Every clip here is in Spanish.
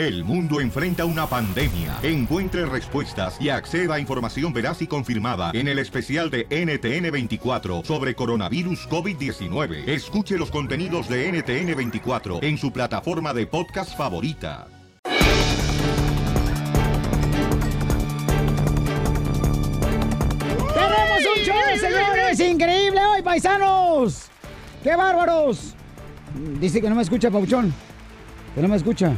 El mundo enfrenta una pandemia. Encuentre respuestas y acceda a información veraz y confirmada en el especial de NTN24 sobre coronavirus COVID-19. Escuche los contenidos de NTN24 en su plataforma de podcast favorita. ¡Tenemos un show, señores! ¡Increíble hoy, paisanos! ¡Qué bárbaros! Dice que no me escucha, Pauchón. Que no me escucha.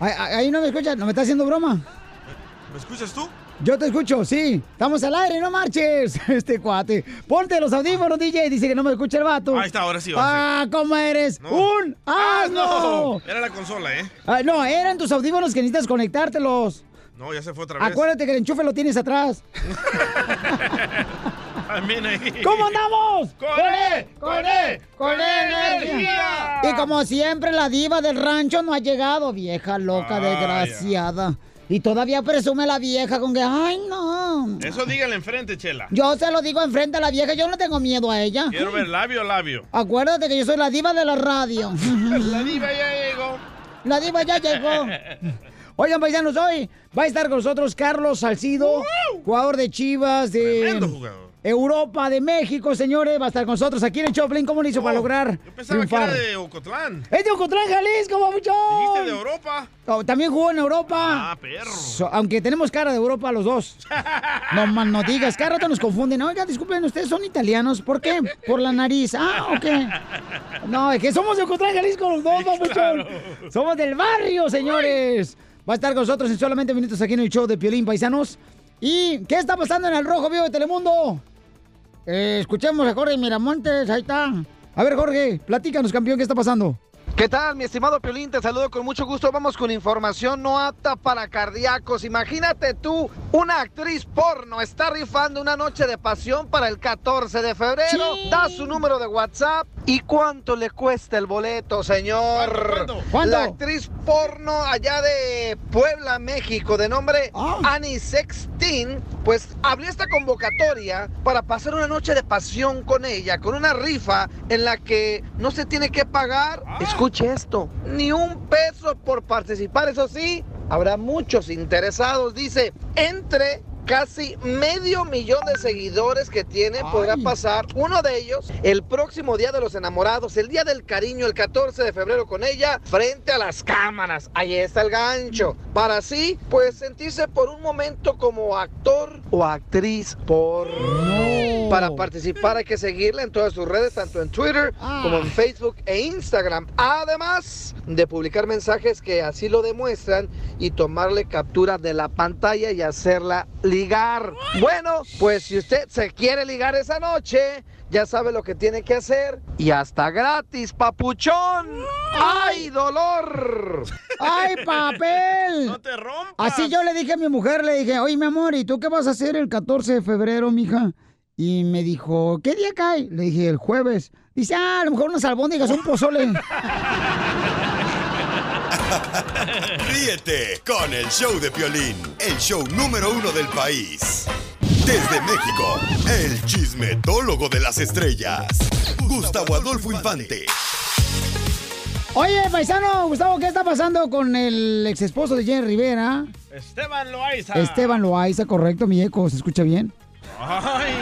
Ahí, no me escucha, no me está haciendo broma. ¿Me escuchas tú? Yo te escucho, sí. Estamos al aire, no marches. Este cuate. Ponte los audífonos, DJ. Dice que no me escucha el vato. Ahí está, ahora sí. Ahora ah, ¿cómo eres? ¡Un Ah, asno! no. Era la consola, ¿eh? Ah, no, eran tus audífonos que necesitas conectártelos. No, ya se fue otra vez. Acuérdate que el enchufe lo tienes atrás. También ahí. ¿Cómo andamos? ¡Con E! ¡Con E! ¡Con E energía! Y como siempre, la diva del rancho no ha llegado, vieja loca, Ay, desgraciada. Y todavía presume la vieja con que, ay, no. Eso dígale enfrente, Chela. Yo se lo digo enfrente a la vieja, yo no tengo miedo a ella. Quiero ver labio labio. Acuérdate que yo soy la diva de la radio. La diva ya llegó. La diva ya llegó. Oigan, paisanos, hoy va a estar con nosotros Carlos Salcido, jugador de Chivas, de Tremendo jugador. Europa, de México, señores. Va a estar con nosotros aquí en el Choplin. ¿Cómo lo hizo para lograr Yo pensaba que triunfar? era de Ocotlán. ¡Es de Ocotlán, Jalisco, babuchón! Dijiste de Europa. Oh, también jugó en Europa. Ah, perro. So- aunque tenemos cara de Europa los dos. No más no digas, cada rato nos confunden. Oiga, disculpen, ustedes son italianos. ¿Por qué? Por la nariz. Ah, ok. No, es que somos de Ocotlán, Jalisco los dos, babuchón. Somos del barrio, señores. Va a estar con nosotros en solamente minutos aquí en el show de Piolín Paisanos. ¿Y qué está pasando en el Rojo Vivo de Telemundo? Eh, escuchemos a Jorge Miramontes, ahí está. A ver, Jorge, platícanos, campeón, ¿qué está pasando? ¿Qué tal, mi estimado Piolín? Te saludo con mucho gusto. Vamos con información no apta para cardíacos. Imagínate tú, una actriz porno está rifando una noche de pasión para el 14 de febrero. Sí. Da su número de WhatsApp. ¿Y cuánto le cuesta el boleto, señor? ¿Cuánto, cuánto? ¿Cuánto? La actriz porno allá de Puebla, México, de nombre Ah. Annie Sextin, pues abrió esta convocatoria para pasar una noche de pasión con ella, con una rifa en la que no se tiene que pagar, Ah. Esto, ni un peso por participar, eso sí, habrá muchos interesados, dice, entre casi medio millón de seguidores que tiene, podrá pasar uno de ellos el próximo Día de los Enamorados, el Día del Cariño, el 14 de febrero con ella, frente a las cámaras. Ahí está el gancho. Para así, pues sentirse por un momento como actor o actriz por... No. Para participar hay que seguirla en todas sus redes, tanto en Twitter Ah. como en Facebook e Instagram. Además de publicar mensajes que así lo demuestran y tomarle captura de la pantalla y hacerla ligar. Bueno, pues si usted se quiere ligar esa noche, ya sabe lo que tiene que hacer. Y hasta gratis, papuchón. ¡Ay, dolor! ¡Ay, papel! No te rompas. Así yo le dije a mi mujer, le dije, oye, mi amor, ¿y tú qué vas a hacer el 14 de febrero, mija? Y me dijo, ¿qué día cae? Le dije, el jueves. Dice, ah, a lo mejor unas albóndigas, un pozole. Ríete con el show de Piolín, el show número uno del país. Desde México, el chismetólogo de las estrellas, Gustavo Adolfo Infante. Oye, paisano, Gustavo, ¿qué está pasando con el ex esposo de Jenny Rivera? Esteban Loaiza. Esteban Loaiza, correcto, mi eco, ¿se escucha bien? Ay,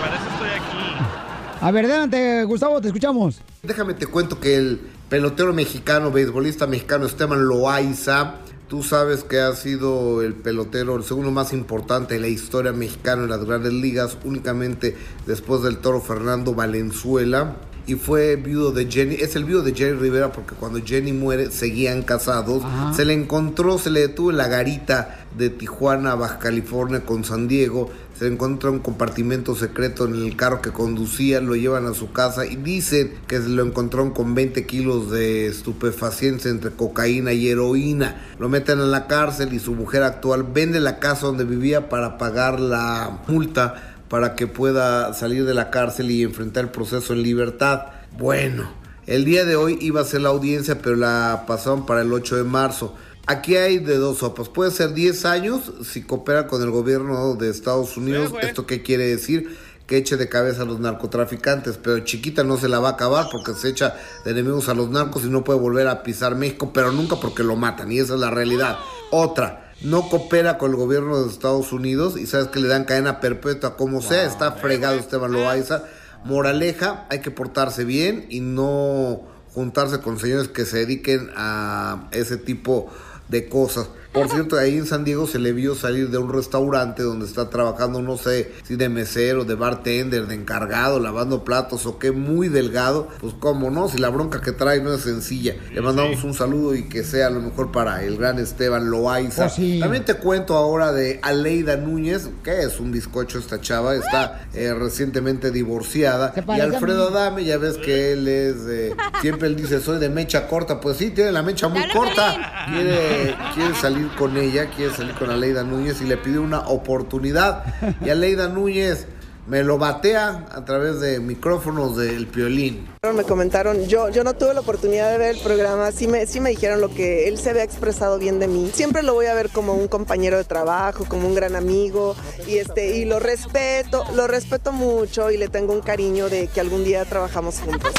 para eso estoy aquí. A ver, adelante, Gustavo, te escuchamos. Déjame te cuento que el pelotero mexicano, beisbolista mexicano Esteban Loaiza, tú sabes que ha sido el pelotero, el segundo más importante de la historia mexicana en las grandes ligas, únicamente después del toro Fernando Valenzuela. Y fue viudo de Jenny, es el viudo de Jenny Rivera porque cuando Jenny muere seguían casados. Ajá. Se le encontró, se le detuvo en la garita de Tijuana, Baja California con San Diego. Se le encontró un compartimento secreto en el carro que conducía, lo llevan a su casa y dicen que se lo encontraron con 20 kilos de estupefacientes entre cocaína y heroína. Lo meten en la cárcel y su mujer actual vende la casa donde vivía para pagar la multa para que pueda salir de la cárcel y enfrentar el proceso en libertad. Bueno, el día de hoy iba a ser la audiencia, pero la pasaron para el 8 de marzo. Aquí hay de dos sopas. Puede ser 10 años si coopera con el gobierno de Estados Unidos. ¿Esto qué quiere decir? que eche de cabeza a los narcotraficantes, pero chiquita no se la va a acabar porque se echa de enemigos a los narcos y no puede volver a pisar México, pero nunca porque lo matan, y esa es la realidad. Otra, no coopera con el gobierno de Estados Unidos y sabes que le dan cadena perpetua como sea, está fregado Esteban Loaiza. Moraleja, hay que portarse bien y no juntarse con señores que se dediquen a ese tipo de cosas. Por cierto, ahí en San Diego se le vio salir de un restaurante donde está trabajando, no sé, si de mesero, de bartender, de encargado, lavando platos o qué, muy delgado. Pues cómo no, si la bronca que trae no es sencilla. Le mandamos un saludo y que sea lo mejor para el gran Esteban Loaiza. También te cuento ahora de Aleida Núñez, que es un bizcocho esta chava, está eh, recientemente divorciada. Y a Alfredo. Adame, ya ves que él es de... Siempre él dice, soy de mecha corta. Pues sí, tiene la mecha muy corta. Quiere, quiere salir con ella, quiere salir con Aleida Núñez y le pide una oportunidad. Y Aleida Núñez me lo batea a través de micrófonos del piolín. Me comentaron, yo, yo no tuve la oportunidad de ver el programa, sí me, sí me dijeron lo que él se había expresado bien de mí. Siempre lo voy a ver como un compañero de trabajo, como un gran amigo, y este, y lo respeto, lo respeto mucho y le tengo un cariño de que algún día trabajamos juntos.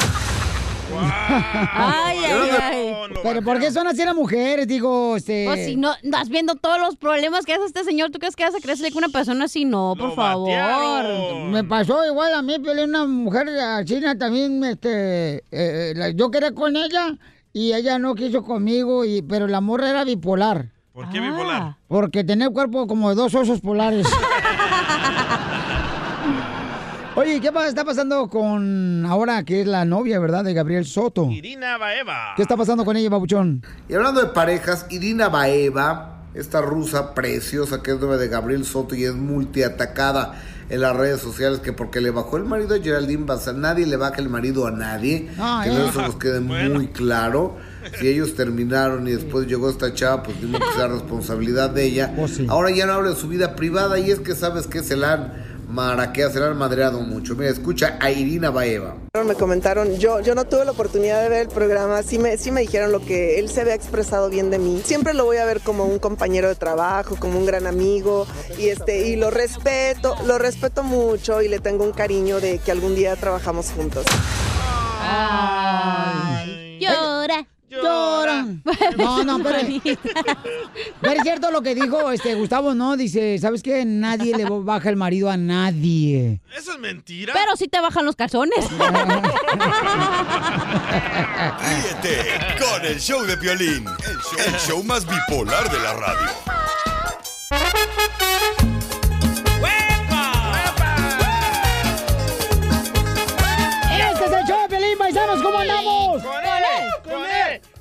Ay, ay, ay. Pero ¿por qué son así las mujeres? Digo, este... Pues si no estás viendo todos los problemas que hace este señor, ¿tú crees que vas a crecerle con una persona así? No, por favor. Me pasó igual a mí, peleé una mujer china también, este, eh, la- yo quería con ella y ella no quiso conmigo, y, pero la morra era bipolar. ¿Por qué bipolar? Porque tenía el cuerpo como de dos osos polares. Oye, ¿qué está pasando con ahora que es la novia, verdad, de Gabriel Soto? Irina Baeva. ¿Qué está pasando con ella, babuchón? Y hablando de parejas, Irina Baeva, esta rusa preciosa que es novia de Gabriel Soto y es multiatacada en las redes sociales que porque le bajó el marido a Geraldine Baza, nadie le baja el marido a nadie, Ah, que eh. eso nos quede muy claro. Si ellos terminaron y después llegó esta chava, pues digo que sea responsabilidad de ella. Ahora ya no habla de su vida privada y es que sabes que se la han maraqueado, se la han madreado mucho. Mira, escucha a Irina Baeva. Me comentaron, yo, yo no tuve la oportunidad de ver el programa, sí me, sí me dijeron lo que él se había expresado bien de mí. Siempre lo voy a ver como un compañero de trabajo, como un gran amigo, y este, y lo respeto, lo respeto mucho y le tengo un cariño de que algún día trabajamos juntos. Llora. Llora. No, no, pero, pero es cierto lo que dijo este Gustavo, ¿no? Dice, ¿sabes qué? Nadie le baja el marido a nadie. ¿Eso es mentira? Pero sí te bajan los calzones. Ríete con el show de Piolín, el show, el show más bipolar de la radio. ¡Este es el show de Pelín, paisanos! ¿Cómo andamos?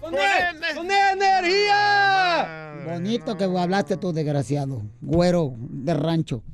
¡Con él! ¡Con él! ¡Con él! ¡Con energía! Bonito que hablaste tú, desgraciado. Güero de rancho.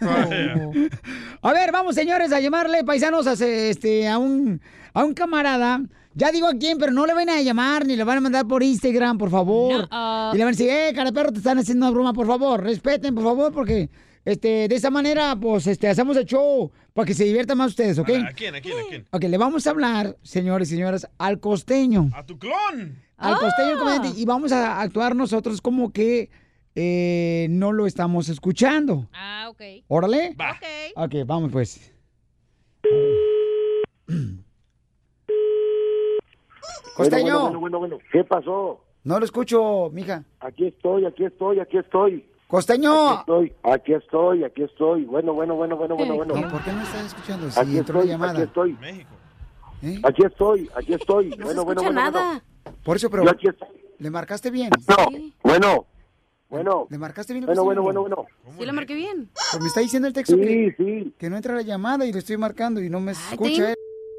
A ver, vamos, señores, a llamarle, paisanos, a, este, a, un, a un camarada. Ya digo a quién, pero no le van a llamar ni le van a mandar por Instagram, por favor. No. Y le van a decir, eh, cara perro, te están haciendo una broma, por favor. Respeten, por favor, porque este, de esa manera, pues, este, hacemos el show para que se diviertan más ustedes, ¿ok? ¿A quién? ¿A quién? ¿A quién? Ok, le vamos a hablar, señores y señoras, al costeño. ¡A tu clon! Al costeño, el comediante, y vamos a actuar nosotros como que eh, no lo estamos escuchando. Ah, ok. ¿Órale? Va. Ok, vamos pues. Costeño. Bueno, bueno, bueno, bueno. ¿Qué pasó? No lo escucho, mija. Aquí estoy, aquí estoy, aquí estoy. Costeño. Aquí estoy, aquí estoy, aquí estoy. Bueno, bueno, bueno, bueno, bueno, bueno. No, ¿Por qué no estás escuchando? Si Aquí entró la estoy, llamada. aquí estoy. México. ¿Eh? Aquí estoy, aquí estoy. No se bueno, bueno, escucha bueno, nada. Por eso, pero Yo aquí estoy. ¿le marcaste bien? No, bueno, bueno. ¿Le marcaste bien? Bueno, bueno, costeño? bueno, bueno. Sí, lo marqué bien. Pues me está diciendo el texto que, Sí, sí. que no entra la llamada y le estoy marcando y no me Ay, escucha te- él.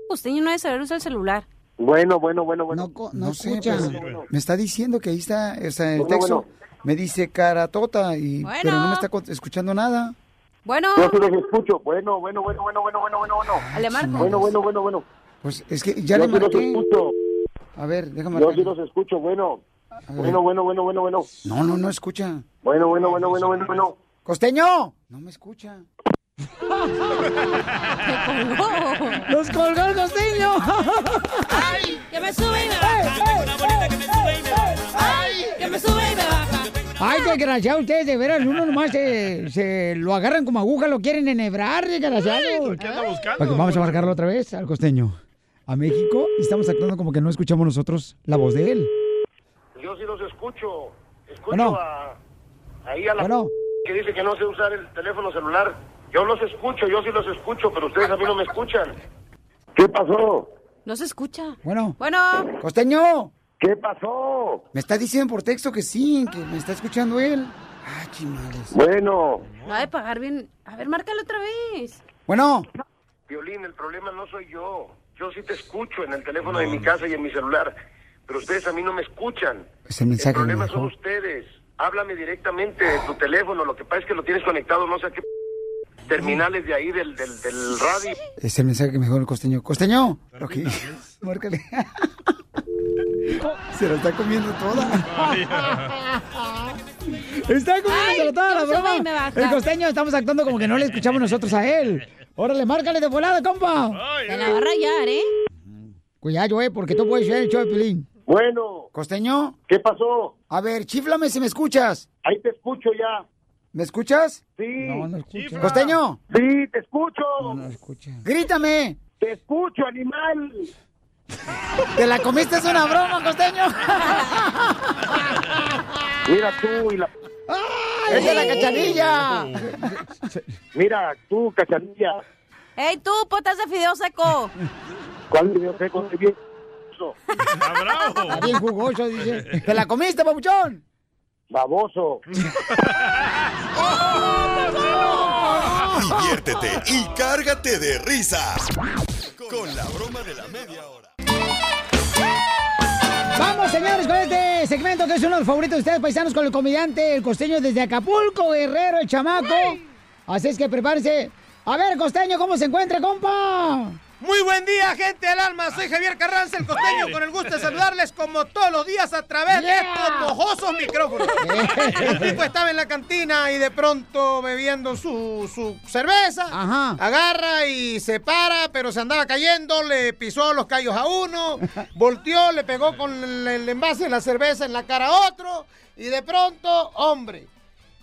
Costeño no debe saber usar el celular. Bueno, bueno, bueno, bueno. No, no, No sé, escucha. pero- Me está diciendo que ahí está, o sea, el Bueno, texto bueno. me dice cara tota, y, Bueno. pero no me está escuchando nada. Bueno, Yo sí los escucho. Bueno, bueno, bueno, bueno, bueno, bueno, bueno, bueno. le marco. Bueno, bueno, bueno, bueno. Pues es que ya Yo le sí los marqué. escucho. A ver, déjame Yo sí los escucho. Bueno. Bueno, bueno, bueno, bueno, bueno. No, no, no escucha. Bueno, bueno, bueno, bueno, bueno, bueno. ¡Costeño! No me escucha. ¡Los colgó el costeño! ¡Ay! ¡Que me sube y me baja! Tengo una bolita que me sube y me baja. ¡Ay! ¡Que me sube y me baja! Ay, desgraciado, ustedes de veras, uno nomás se, se lo agarran como aguja, lo quieren enhebrar, desgraciado. ¿Qué anda buscando? Porque vamos a marcarlo otra vez al costeño, a México, y estamos actuando como que no escuchamos nosotros la voz de él. Yo sí los escucho. Escucho Bueno. a, ahí a la Bueno. que dice que no sé usar el teléfono celular. Yo los escucho, yo sí los escucho, pero ustedes a mí no me escuchan. ¿Qué pasó? No se escucha. Bueno. Bueno. Costeño. ¿Qué pasó? Me está diciendo por texto que sí, que me está escuchando él. Ah, chimales. Bueno. No ha de pagar bien. A ver, márcalo otra vez. Bueno. Violín, el problema no soy yo. Yo sí te escucho en el teléfono de mi casa y en mi celular, pero ustedes a mí no me escuchan. Es el mensaje El problema son ustedes. Háblame directamente de tu teléfono. Lo que pasa es que lo tienes conectado, no sé a qué terminales de ahí del, del, del radio. Es el mensaje que me dejó el costeño. Costeño. Ok. Márcale. Se la está comiendo toda. Está comiendo toda la ¿cómo se broma. El costeño estamos actuando como que no le escuchamos nosotros a él. Órale, márcale de volada, compa. Te la va a rayar, ¿eh? Cuidado, eh, porque tú puedes ser el show de Pilín. Bueno. ¿Costeño? ¿Qué pasó? A ver, chiflame si me escuchas. Ahí te escucho ya. ¿Me escuchas? Sí. No, no escucho. ¿Costeño? Sí, te escucho. No, no escucha. Grítame. Te escucho, animal. ¿Te la comiste? Es una broma, costeño. Mira tú y la... ¡Es de la cachanilla! Mira tú, cachanilla. ¡Ey, tú, potas de fideo seco! ¿Cuál video seco? Estoy bien. Está bien jugoso, dice. ¿Te la comiste, papuchón? Baboso. Diviértete y cárgate de risas con la broma de la media hora. Vamos, señores, con este segmento que es uno de los favoritos de ustedes, paisanos, con el comediante, el costeño desde Acapulco, Guerrero, el chamaco. Así es que prepárense. A ver, costeño, ¿cómo se encuentra, compa? Muy buen día, gente del alma. Soy Javier Carranza, el costeño, con el gusto de saludarles como todos los días a través de estos mojosos micrófonos. El tipo estaba en la cantina y de pronto bebiendo su, su cerveza. Agarra y se para, pero se andaba cayendo, le pisó los callos a uno, volteó, le pegó con el, el envase de la cerveza en la cara a otro y de pronto, hombre,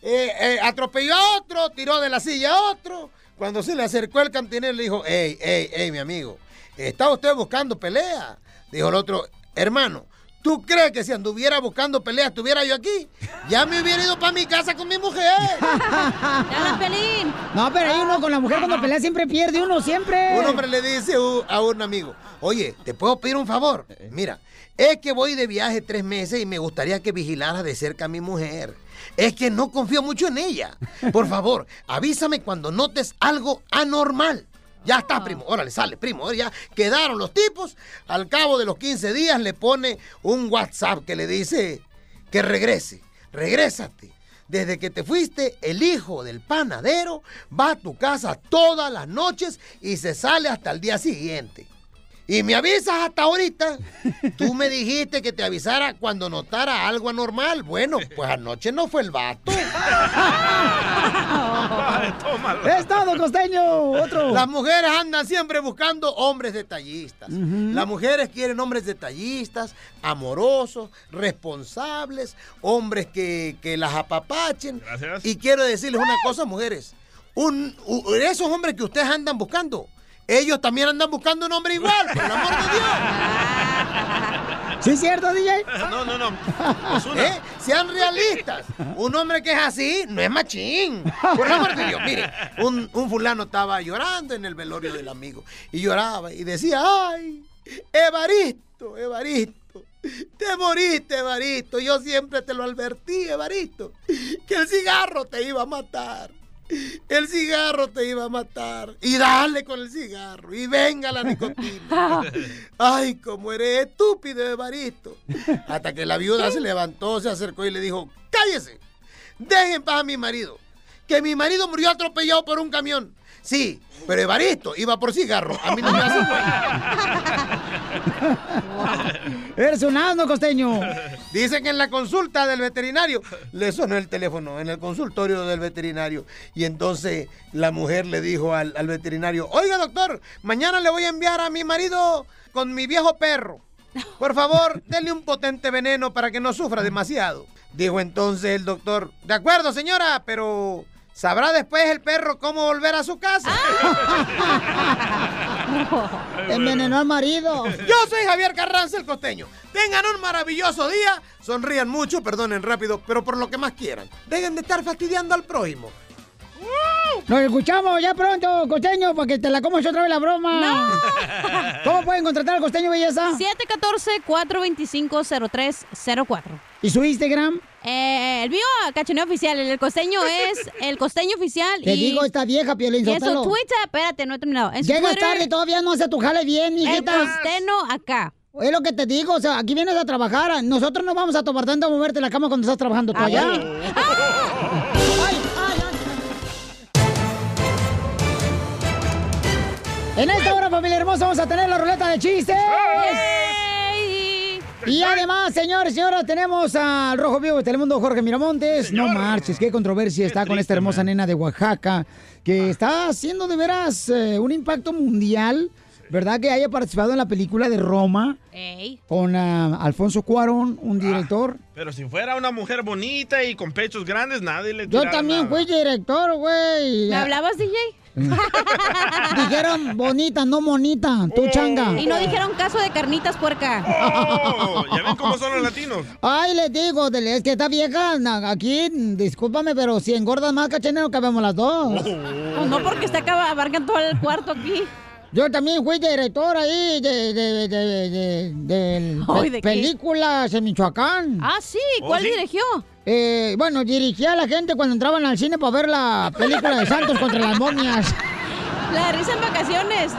eh, eh, atropelló a otro, tiró de la silla a otro. Cuando se le acercó el cantinero le dijo, hey, hey, hey, mi amigo, ¿está usted buscando pelea? Dijo el otro, hermano, ¿tú crees que si anduviera buscando pelea estuviera yo aquí? Ya me hubiera ido para mi casa con mi mujer. pelín! No, pero ahí uno con la mujer cuando pelea siempre pierde uno, siempre. Un hombre le dice a un amigo, oye, ¿te puedo pedir un favor? Mira, es que voy de viaje tres meses y me gustaría que vigilara de cerca a mi mujer. Es que no confío mucho en ella. Por favor, avísame cuando notes algo anormal. Ya está, primo. Órale, sale, primo. Ya quedaron los tipos. Al cabo de los 15 días le pone un WhatsApp que le dice que regrese. Regrésate. Desde que te fuiste, el hijo del panadero va a tu casa todas las noches y se sale hasta el día siguiente. Y me avisas hasta ahorita. Tú me dijiste que te avisara cuando notara algo anormal. Bueno, pues anoche no fue el vato. Es todo, costeño. Otro. Las mujeres andan siempre buscando hombres detallistas. Las mujeres quieren hombres detallistas, amorosos, responsables, hombres que, que las apapachen. Gracias. Y quiero decirles una cosa, mujeres. Un, esos hombres que ustedes andan buscando, ellos también andan buscando un hombre igual, por el amor de Dios. ¿Sí es cierto, DJ? No, no, no. ¿Eh? Sean realistas. Un hombre que es así no es machín. Por el amor de Dios, mire, un, un fulano estaba llorando en el velorio del amigo y lloraba y decía, ay, Evaristo, Evaristo, te moriste, Evaristo. Yo siempre te lo advertí, Evaristo, que el cigarro te iba a matar. El cigarro te iba a matar. Y dale con el cigarro. Y venga la nicotina. Ay, cómo eres estúpido, Evaristo. Hasta que la viuda se levantó, se acercó y le dijo, cállese. Dejen en paz a mi marido. Que mi marido murió atropellado por un camión. Sí, pero Evaristo iba por cigarro. A mí no me hace Eres un costeño. Dicen que en la consulta del veterinario le sonó el teléfono, en el consultorio del veterinario. Y entonces la mujer le dijo al, al veterinario, oiga doctor, mañana le voy a enviar a mi marido con mi viejo perro. Por favor, denle un potente veneno para que no sufra demasiado. Dijo entonces el doctor, de acuerdo señora, pero ¿sabrá después el perro cómo volver a su casa? Envenenó al marido. Yo soy Javier Carranza el costeño. Tengan un maravilloso día. Sonrían mucho, perdonen rápido, pero por lo que más quieran. Dejen de estar fastidiando al prójimo. Nos escuchamos ya pronto, costeño, para que te la comas otra vez la broma. ¿Cómo pueden contratar al costeño belleza? 714-425-0304. ¿Y su Instagram? Eh, el mío, cachaneo oficial. El costeño es el costeño oficial. Te y- digo, esta vieja, Piolín Y en su. Twitter, espérate, no he terminado. En Llegas Twitter, tarde, todavía no hace tu jale bien, El hijita. costeño acá. Es lo que te digo, o sea, aquí vienes a trabajar. Nosotros no vamos a tomar tanto a moverte la cama cuando estás trabajando tú Ah, allá. En esta hora, familia hermosa, vamos a tener la ruleta de chistes. Y además, señores y señoras, tenemos al Rojo Vivo de Telemundo, Jorge Miramontes. No marches, qué controversia está con esta hermosa nena de Oaxaca, que está haciendo de veras eh, un impacto mundial, ¿verdad? Que haya participado en la película de Roma Ey. con ah, Alfonso Cuarón, un director. Pero si fuera una mujer bonita y con pechos grandes, nadie le Yo también nada. fui director, güey. ¿Me hablabas, DJ? Dijeron bonita, no monita, tú changa. Y no dijeron caso de carnitas, puerca. Oh, ¿Ya ven cómo son los latinos? Ay, les digo, es que esta vieja aquí, discúlpame, pero si engordas más, cachanero, cabemos las dos. Pues no porque está acá, abarcan todo el cuarto aquí. Yo también fui director ahí de, de, de, de, de- de Ay, pe- ¿de qué? películas en Michoacán. Ah, sí, ¿Oh, ¿cuál sí? dirigió? Eh, bueno, dirigía a la gente cuando entraban al cine para ver la película de Santos contra las momias. La risa en vacaciones.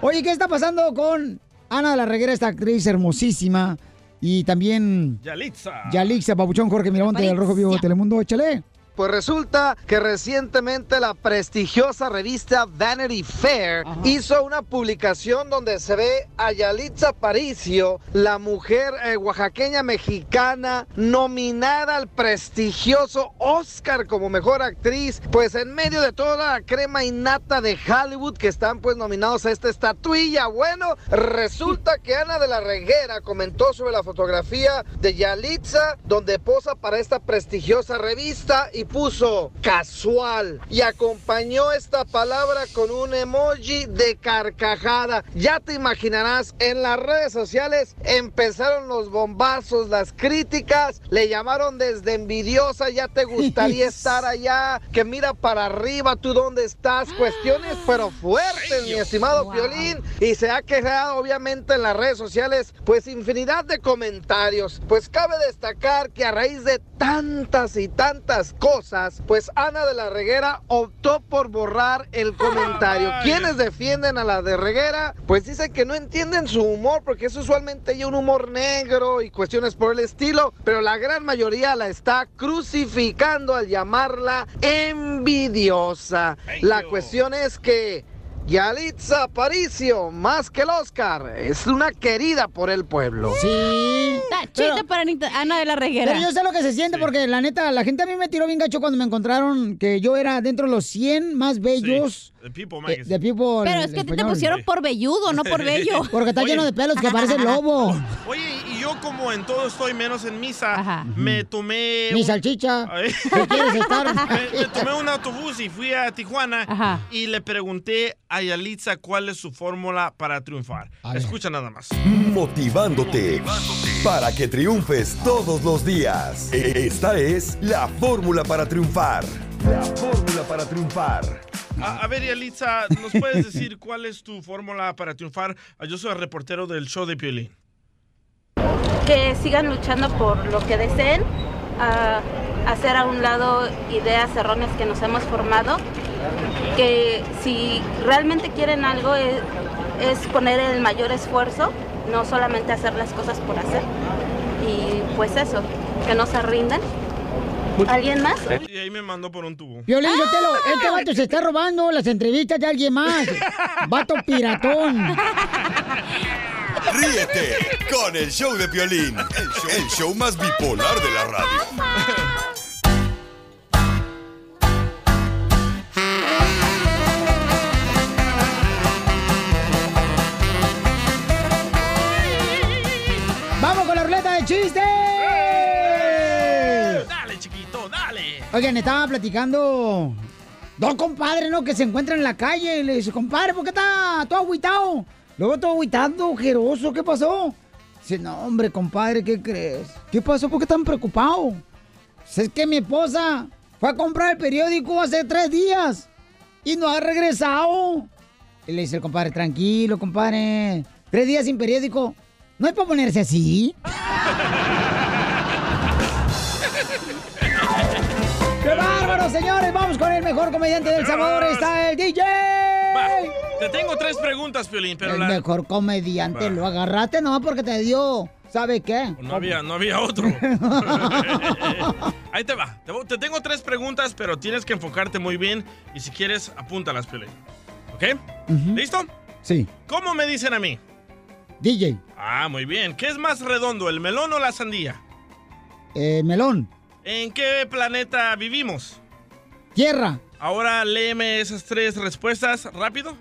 Oye, ¿qué está pasando con Ana de la Reguera, esta actriz hermosísima? Y también Yalitza. Yalixa Papuchón, Jorge Miramonte del Rojo Vivo de Telemundo. Échale. Pues resulta que recientemente la prestigiosa revista Vanity Fair hizo una publicación donde se ve a Yalitza Paricio, la mujer eh, oaxaqueña mexicana nominada al prestigioso Oscar como mejor actriz, pues en medio de toda la crema innata de Hollywood que están pues nominados a esta estatuilla. Bueno, resulta que Ana de la Reguera comentó sobre la fotografía de Yalitza donde posa para esta prestigiosa revista y puso casual y acompañó esta palabra con un emoji de carcajada. Ya te imaginarás, en las redes sociales empezaron los bombazos, las críticas, le llamaron desde envidiosa, ya te gustaría estar allá, que mira para arriba, tú dónde estás, cuestiones pero fuertes, mi estimado Piolín, y se ha quejado obviamente en las redes sociales, pues infinidad de comentarios. Pues cabe destacar que a raíz de tantas y tantas cosas, pues Ana de la Reguera optó por borrar el comentario. ¿Quiénes defienden a la de Reguera? Pues dicen que no entienden su humor porque es usualmente ella un humor negro y cuestiones por el estilo, pero la gran mayoría la está crucificando al llamarla envidiosa. La cuestión es que Yalitza Aparicio, más que el Oscar, es una querida por el pueblo. Sí. Chiste para Ana de la Reguera. Pero yo sé lo que se siente porque la neta, la gente a mí me tiró bien gacho cuando me encontraron que yo era dentro de los 100 más bellos The People Magazine. de People. Pero es que a ti te pusieron por velludo, no por bello. Porque está Oye. lleno de pelos que parece lobo. Oye, y yo como en todo estoy menos en misa, me tomé... Mi un- salchicha. ¿Qué quieres estar? me, me tomé un autobús y fui a Tijuana y le pregunté a Yalitza cuál es su fórmula para triunfar. Escucha nada más. Motivándote para que triunfes todos los días. E- Esta es la fórmula para triunfar. La fórmula para triunfar. A, a ver, Yalitza, ¿nos puedes decir cuál es tu fórmula para triunfar? Yo soy el reportero del show de Piolín. que sigan luchando por lo que deseen, a hacer a un lado ideas erróneas que nos hemos formado, que si realmente quieren algo es, es poner el mayor esfuerzo, no solamente hacer las cosas por hacer. Y pues eso, que no se rindan. ¿Alguien más? Y ahí me mandó por un tubo. Violín, Sotelo, este vato se está robando las entrevistas de alguien más. Vato piratón. Ríete con el show de Piolín, el show, el show más bipolar de la radio. Oigan, estaba platicando dos compadres, ¿no? Que se encuentran en la calle y le dice, compadre, ¿por qué está todo agüitado? Luego todo agüitando, ojeroso, ¿qué pasó? Dice, no, hombre, compadre, ¿qué crees? ¿Qué pasó? ¿Por qué tan preocupado? Es que mi esposa fue a comprar el periódico hace tres días y no ha regresado. Y le dice el compadre, tranquilo, compadre. Tres días sin periódico. ¿No es para ponerse así? ¡Qué bárbaro, señores! Vamos con el mejor comediante del Salvador. Está el DJ. Te tengo tres preguntas, Piolín, pero el la- mejor comediante. Va. Lo agarraste no porque te dio. ¿Sabe qué? no había, no había otro. Ahí te va. Te, te tengo tres preguntas, pero tienes que enfocarte muy bien y si quieres, apúntalas, Piolín. ¿Ok? ¿Listo? Sí. ¿Cómo me dicen a mí? DJ. Ah, muy bien. ¿Qué es más redondo, el melón o la sandía? Eh, melón. ¿En qué planeta vivimos? Tierra. Ahora léeme esas tres respuestas rápido.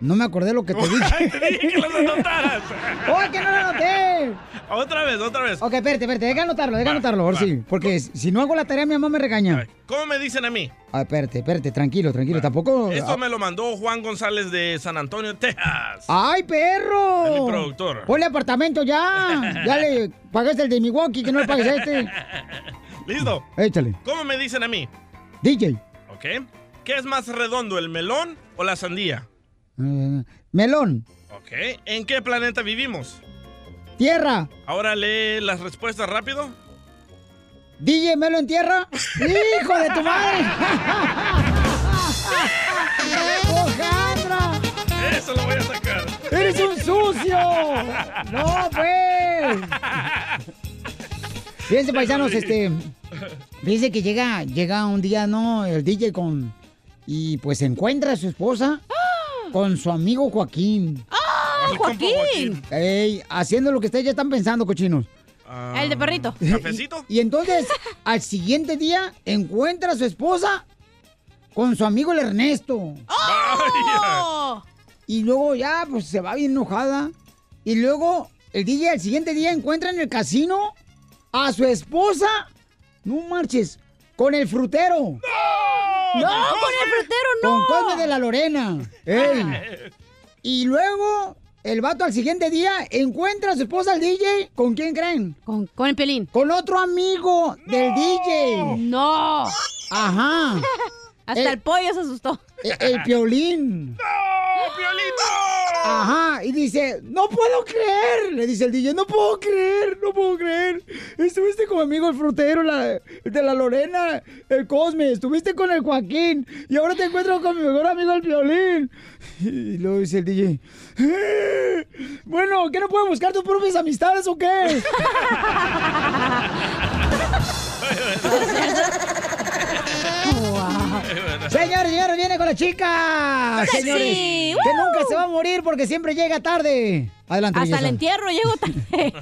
No me acordé lo que te dije. Te dije que las anotaras. ¡Oh, que no lo anoté! Otra vez, otra vez. Ok, espérate, espérate. Deja anotarlo, deja anotarlo. Ahora sí. Porque si no hago la tarea, mi mamá me regaña. ¿Cómo me dicen a mí? Ah, espérate, espérate. Tranquilo, tranquilo. Tampoco... Esto me lo mandó Juan González de San Antonio, Texas. ¡Ay, perro! Es mi productor. Ponle apartamento ya. Ya le pagaste el de Milwaukee, que no le pagues a este. ¿Listo? Échale. ¿Cómo me dicen a mí? DJ. ¿Ok? ¿Qué es más redondo, el melón o la sandía? Eh, melón. ¿Ok? ¿En qué planeta vivimos? Tierra. Ahora lee las respuestas rápido. DJ Melo en tierra. ¡Hijo de tu madre! Eso lo voy a sacar. ¡Eres un sucio! ¡No, pues! Fíjense, paisanos, este. Fíjense que llega, llega un día, ¿no? El DJ con. Y pues encuentra a su esposa con su amigo Joaquín. ¡Ah, Joaquín! Ey, haciendo lo que ustedes ya están pensando, cochinos. El de perrito. ¿Cafecito? Y entonces, al siguiente día, encuentra a su esposa con su amigo el Ernesto. ¡Oh! Y luego ya, pues se va bien enojada. Y luego, el DJ al siguiente día encuentra en el casino a su esposa. No marches, con el frutero. ¡No! con el frutero no! Con Cosme de la Lorena. Ey. Y luego, el vato al siguiente día encuentra a su esposa al DJ. ¿Con quién creen? Con, con el pelín. Con otro amigo del DJ. ¡No! Ajá. Hasta Eh, el pollo se asustó. El, el piolín. ¡No, Piolito! Ajá, y dice, no puedo creer, le dice el DJ, no puedo creer, no puedo creer. Estuviste con mi amigo el frutero la- de la Lorena, el Cosme, estuviste con el Joaquín y ahora te encuentro con mi mejor amigo el violín. Y luego dice el DJ, "Eh, bueno, ¿qué no puedo buscar tus propias amistades o qué? Señores, señores, viene con la chica. ¡Sexy! Señores, que nunca se va a morir porque siempre llega tarde. Adelante, Hasta el entierro llego tarde.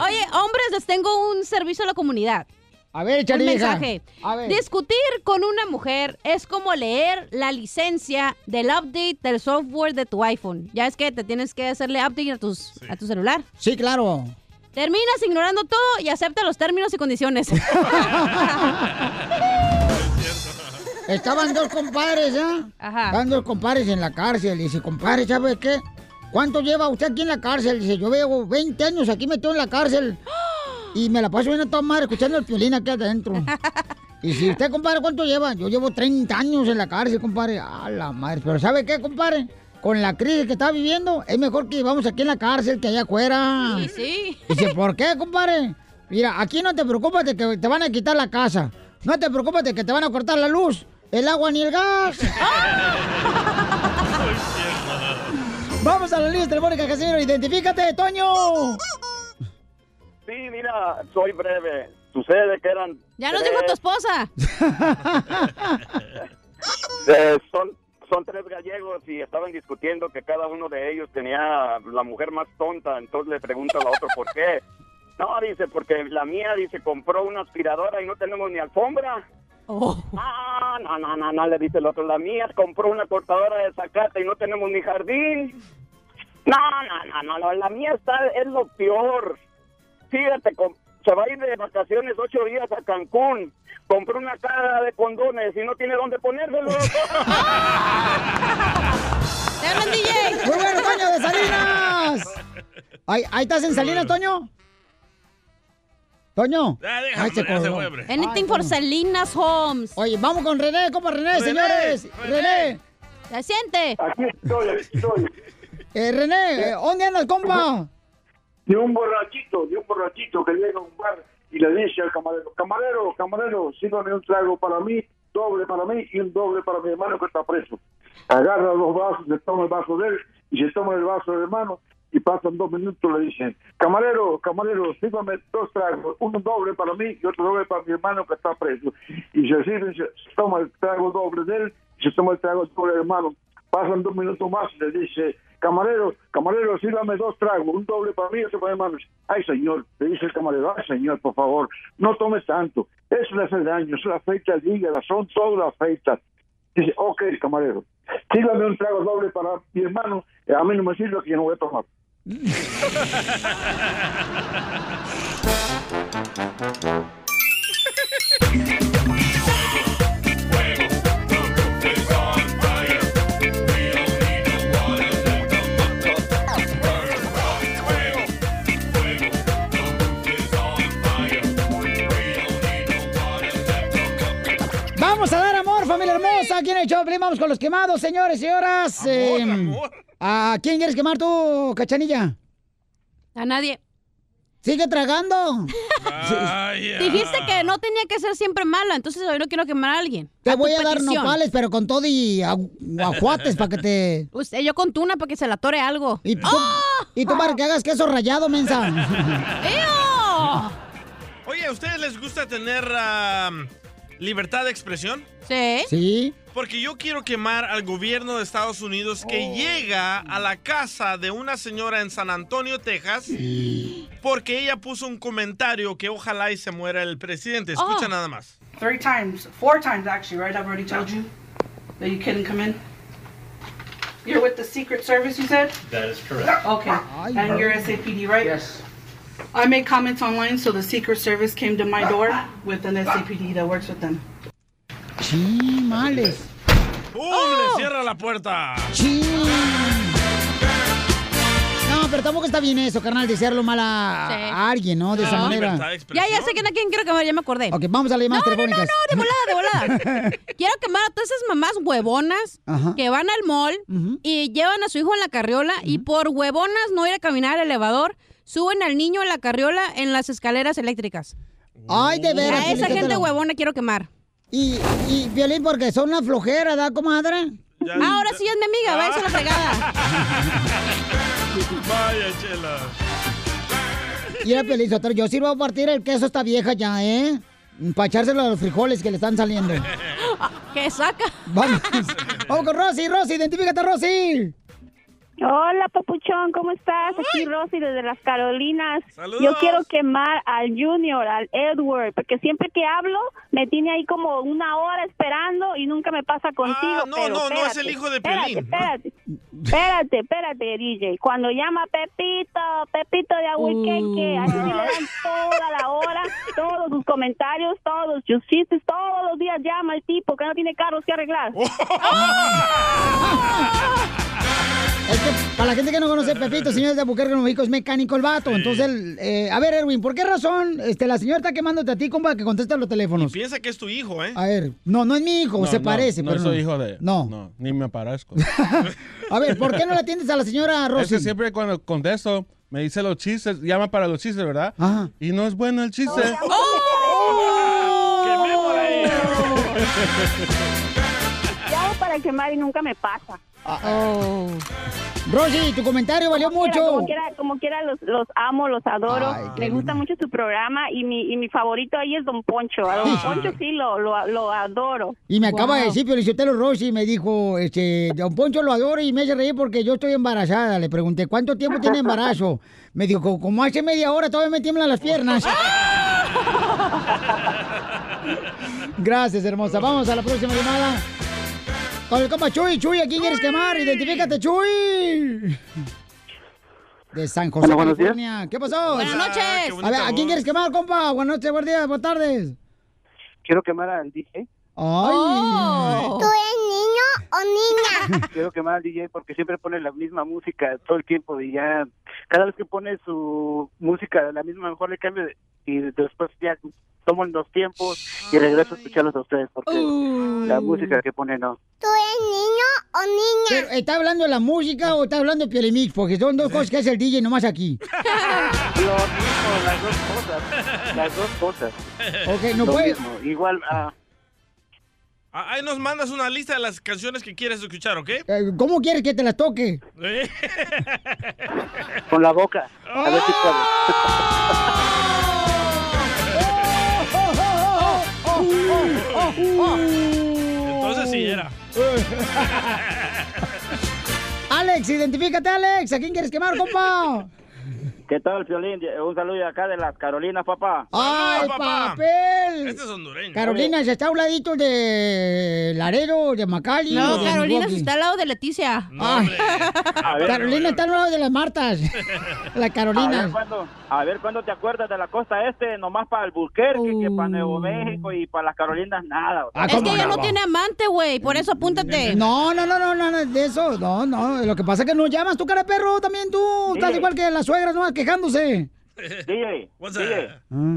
Oye, hombres, les tengo un servicio a la comunidad. A ver, Un échale, vieja. mensaje. A ver. Discutir con una mujer es como leer la licencia del update del software de tu iPhone. Ya es que te tienes que hacerle update a, tus, a tu celular. Sí, claro. Terminas ignorando todo y acepta los términos y condiciones. Estaban dos compadres, ¿ah? Ajá. Estaban dos compadres en la cárcel. Dice, compadre, ¿sabe qué? ¿Cuánto lleva usted aquí en la cárcel? Dice, yo llevo 20 años aquí metido en la cárcel. Y me la paso bien a toda madre escuchando el violín aquí adentro. Y si usted, compadre, ¿cuánto lleva? Yo llevo 30 años en la cárcel, compadre. A la madre. Pero ¿sabe qué, compadre? Con la crisis que está viviendo, es mejor que vivamos aquí en la cárcel que allá afuera. Sí, sí. Dice, ¿por qué, compadre? Mira, aquí no te preocupas de que te van a quitar la casa. No te preocupas de que te van a cortar la luz, el agua ni el gas. Vamos a la línea telefónica, Casimiro. Identifícate, Toño. Sí, mira, soy breve. Sucede que eran. Ya nos tres- dijo tu esposa. eh, son, son tres gallegos y estaban discutiendo que cada uno de ellos tenía la mujer más tonta. Entonces le pregunta al otro por qué. No, dice, porque la mía, dice, compró una aspiradora y no tenemos ni alfombra. Oh. Ah, no, no, no, no, le dice el otro. La mía compró una cortadora de zacate y no tenemos ni jardín. No, no, no, no, no, la mía está, es lo peor. Fíjate, se va a ir de vacaciones ocho días a Cancún. Compró una caja de condones y no tiene dónde ponérselos. ¡Muy bueno, Toño de Salinas! Ahí, ahí estás en Salinas, Toño. Toño. Ya, déjalo, Ay, se ya se colgó. fue. Anything for Salinas Homes. Oye, vamos con René, ¿cómo René, René, señores? René. René. ¿Se siente? Aquí estoy, aquí estoy. Eh, René, ¿dónde andas, compa? De un borrachito, de un borrachito que llega a un bar y le dice al camarero, camarero, camarero, sírvame un trago para mí, doble para mí y un doble para mi hermano que está preso. Agarra los vasos, se toma el vaso de él y se toma el vaso del hermano y pasan dos minutos le dicen, camarero, camarero, sírvame dos tragos, uno doble para mí y otro doble para mi hermano que está preso. Y se sirve, se toma el trago doble de él y se toma el trago doble del hermano. Pasan dos minutos más y le dice, camarero, camarero, sírvame dos tragos, un doble para mí y otro para mi hermano. Ay, señor, le dice el camarero, ay, señor, por favor, no tomes tanto. Eso le hace daño, eso le afecta al hígado, son todas las afecta. Dice, ok, camarero, sírvame un trago doble para mi hermano, a mí no me sirve que yo no voy a tomar. Vamos a dar amor, familia hermosa. Aquí en el Choplin vamos con los quemados, señores y señoras. Eh, ¿A quién quieres quemar tú, cachanilla? A nadie. Sigue tragando. Dijiste que no tenía que ser siempre mala, entonces hoy no quiero quemar a alguien. Te voy a dar nopales, pero con todo y agu- aguates para que te... Usted, yo con tuna para que se la tore algo. Y tú, y tú para que hagas queso rayado, mensa. Oye, ¿a ustedes les gusta tener libertad de expresión? Sí. Sí. Porque yo quiero quemar al gobierno de Estados Unidos que llega a la casa de una señora en San Antonio, Texas, porque ella puso un comentario que ojalá y se muera el presidente. Escucha Oh. nada más. Three times, four times actually, right? I've already told you that you couldn't come in. You're with the Secret Service, you said? That is correct. Okay. And you're SAPD, right? Yes. I made comments online, so the Secret Service came to my door with an SAPD that works with them. Chimales. ¡Pum! Oh. ¡Le cierra la puerta! Chin. No, pero tampoco está bien eso, carnal, desearlo mal a, Sí. a alguien, ¿no? De esa No. manera. Ya, ya sé que no quién quiero quemar, ya me acordé. Ok, vamos a las llamadas no, no, no, telefónicas. no, de volada, de volada. quiero quemar a todas esas mamás huevonas Ajá. que van al mall y llevan a su hijo en la carriola y por huevonas no ir a caminar al elevador, suben al niño en la carriola en las escaleras eléctricas. Ay, de veras. A esa gente huevona quiero quemar. Y, y Violín, porque son una flojera, ¿da, comadre? Ahora sí es mi amiga, váyase a la fregada. Vaya, chela. Y era Piolín, yo sí voy a partir el queso esta vieja ya, ¿eh? Para echárselo a los frijoles que le están saliendo. ¿Qué saca? Vamos. Vamos con Rosy, Rosy, identifícate, Rosy. Hola, papuchón, ¿cómo estás? Aquí Rosy desde las Carolinas. Saludos. Yo quiero quemar al Junior, al Edward, porque siempre que hablo me tiene ahí como una hora esperando y nunca me pasa contigo. Ah, no, pero no, no, es espérate, el hijo de espérate, Piolín. Espérate, espérate, espérate, DJ. Cuando llama Pepito, Pepito de Ahuiqueque, así le dan toda la hora, todos sus comentarios, todos sus chistes, todos los días llama el tipo que no tiene carros que arreglar. Es que para la gente que no conoce Pepito, señor de Albuquerque, México, es mecánico el vato. Entonces, él, eh, a ver, Erwin, ¿por qué razón este, la señora está quemándote a ti, compa, que contesta los teléfonos? Piensa que es tu hijo, ¿eh? A ver, no, no es mi hijo, No, se no, parece, no pero soy hijo de. No. ni me parezco. A ver, ¿por qué no le atiendes a la señora Es Rosy? que siempre cuando contesto, me dice los chistes, llama para los chistes, ¿verdad? Ajá. Y no es bueno el chiste. Llamo para quemar y nunca me pasa. Oh. Rosy, tu comentario valió Como quiera, mucho. Como quiera, como quiera los, los amo, los adoro. Me gusta mucho su programa y mi, y mi favorito ahí es Don Poncho. A Don Ah. Poncho sí lo, lo, lo adoro. Y me acaba de decir, Felicitelo Rosy, me dijo, este, Don Poncho lo adoro y me hace reír porque yo estoy embarazada. Le pregunté, ¿cuánto tiempo tiene embarazo? Me dijo, "Co- como hace media hora todavía me tiemblan las piernas. Gracias, hermosa. Vamos a la próxima llamada. Con el compa Chuy. Chuy, ¿a quién quieres quemar? Identifícate, Chuy. de San José, Hola, buenos días. California. ¿Qué pasó? Buenas noches. A ver, ¿a quién quieres quemar, compa? Buenas noches, buenos días, buenas tardes. Quiero quemar al DJ. Ay. Oh. ¿Tú eres niño o niña? Quiero quemar al DJ porque siempre pone la misma música todo el tiempo y ya cada vez que pone su música la misma mejor le cambio de- y después ya tomo los tiempos y regreso a escucharlos a ustedes porque la música que pone no. ¿Tú eres niño o niña? Pero, ¿está hablando de la música o está hablando de Piolimix? Porque son dos cosas que hace el DJ nomás aquí. Lo mismo, las dos cosas, las dos cosas. Ok, no Lo mismo, igual ah, Ah, Ahí nos mandas una lista de las canciones que quieres escuchar, ¿ok? Eh, ¿Cómo quieres que te las toque? Con la boca. A ver si Entonces sí era. Alex, identifícate, Alex. ¿A quién quieres quemar, compa? ¿Qué tal, Violín? Un saludo de acá de las Carolinas, papá. ¡Ay, papá! papel! Este es hondureño. Carolina, se está a un ladito de Laredo, de Macali. No, de Carolina Milwaukee. está al lado de Leticia. Ay. A ver, Carolina está al lado de las Martas. La A ver, Carolina. ¿cuándo, a ver cuándo te acuerdas de la costa este, nomás para Albuquerque, que para Nuevo México y para las Carolinas nada. Ah, Es ¿cómo que ella no? no tiene amante, güey. Por eso apúntate. No, no, no, no, no, no, de eso. No, no. Lo que pasa es que no llamas tu cara de perro también tú. Estás Sí. igual que las suegras, no quejándose. DJ,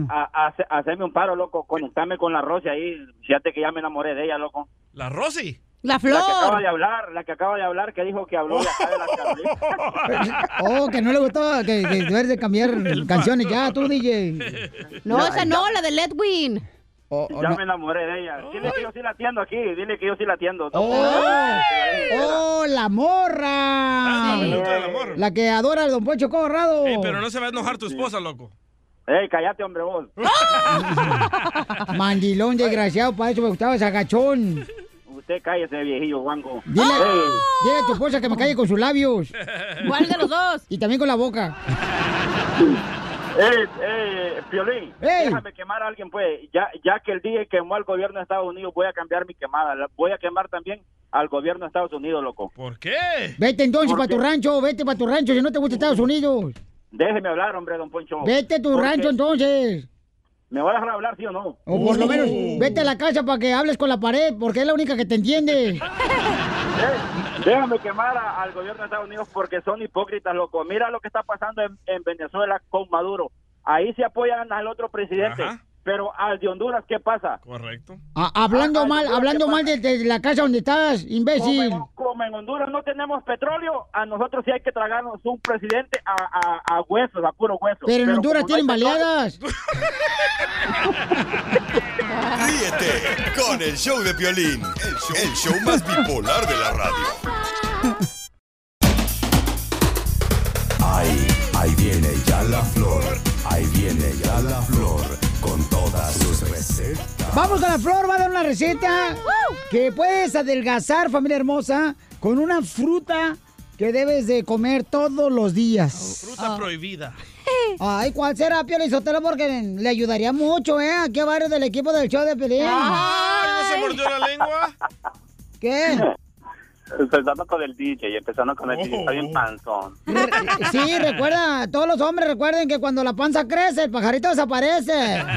Ah. a, hacerme un paro, loco, conectarme con la Rosy ahí. Fíjate que ya me enamoré de ella, loco. La Rosy. La La que acaba flor. de hablar, la que acaba de hablar, que dijo que habló de acá de Carolinas. Oh, que no le gustaba que, que de cambiar canciones ya, tú, DJ. No, esa no, la de Ledwin. Oh, oh, Ya no. me enamoré de ella. Dile que yo sí la atiendo aquí, dile que yo sí la atiendo. Oh, oh, la Ah, morra. amor. La que adora al don Poncho Corrado. Ey, pero no se va a enojar tu esposa, loco. Ey, cállate, hombre, vos. Mandilón desgraciado, para eso me gustaba ese agachón. Usted cállese, viejillo guango. Dile, dile a tu esposa que me calle con sus labios. ¿Cuál de los dos? Y también con la boca. Eh, eh, Piolín, Ey. déjame quemar a alguien, pues. Ya, ya que el día quemó al gobierno de Estados Unidos, voy a cambiar mi quemada. La- Voy a quemar también al gobierno de Estados Unidos, loco. ¿Por qué? Vete entonces ¿Por para tu rancho, vete para tu rancho si no te gusta Estados Unidos. Déjeme hablar, hombre, don Poncho. Vete a tu rancho entonces. ¿Me va a dejar hablar, sí o no? O por lo menos vete a la casa para que hables con la pared, porque es la única que te entiende. Eh, déjame quemar a- al gobierno de Estados Unidos porque son hipócritas, loco. Mira lo que está pasando en, en Venezuela con Maduro. Ahí se apoyan al otro presidente. Ajá. Pero al de Honduras, ¿qué pasa? Correcto. Ah, hablando Ah, mal, ¿qué hablando mal de, de la casa donde estás, Como imbécil. en, como en Honduras no tenemos petróleo, a nosotros sí hay que tragarnos un presidente a, a, a huesos, a puro hueso. Pero en Honduras no tienen baleadas. Ríete con el show de Piolín, el show, el show más bipolar de la radio. Ahí, ahí viene ya la flor, ahí viene ya la flor, con todas sus recetas. Vamos con la flor, va a dar una receta que puedes adelgazar, familia hermosa, con una fruta que debes de comer todos los días. Fruta prohibida. Ay, ¿cuál será, Pio Lizotelo? Porque le ayudaría mucho, ¿eh? Aquí a varios del equipo del show de Pelín. Ay, ¿no se mordió la lengua? ¿Qué? Empezando con el DJ, empezando con el DJ, está bien panzón. Re- Sí, recuerda, todos los hombres recuerden que cuando la panza crece, el pajarito desaparece.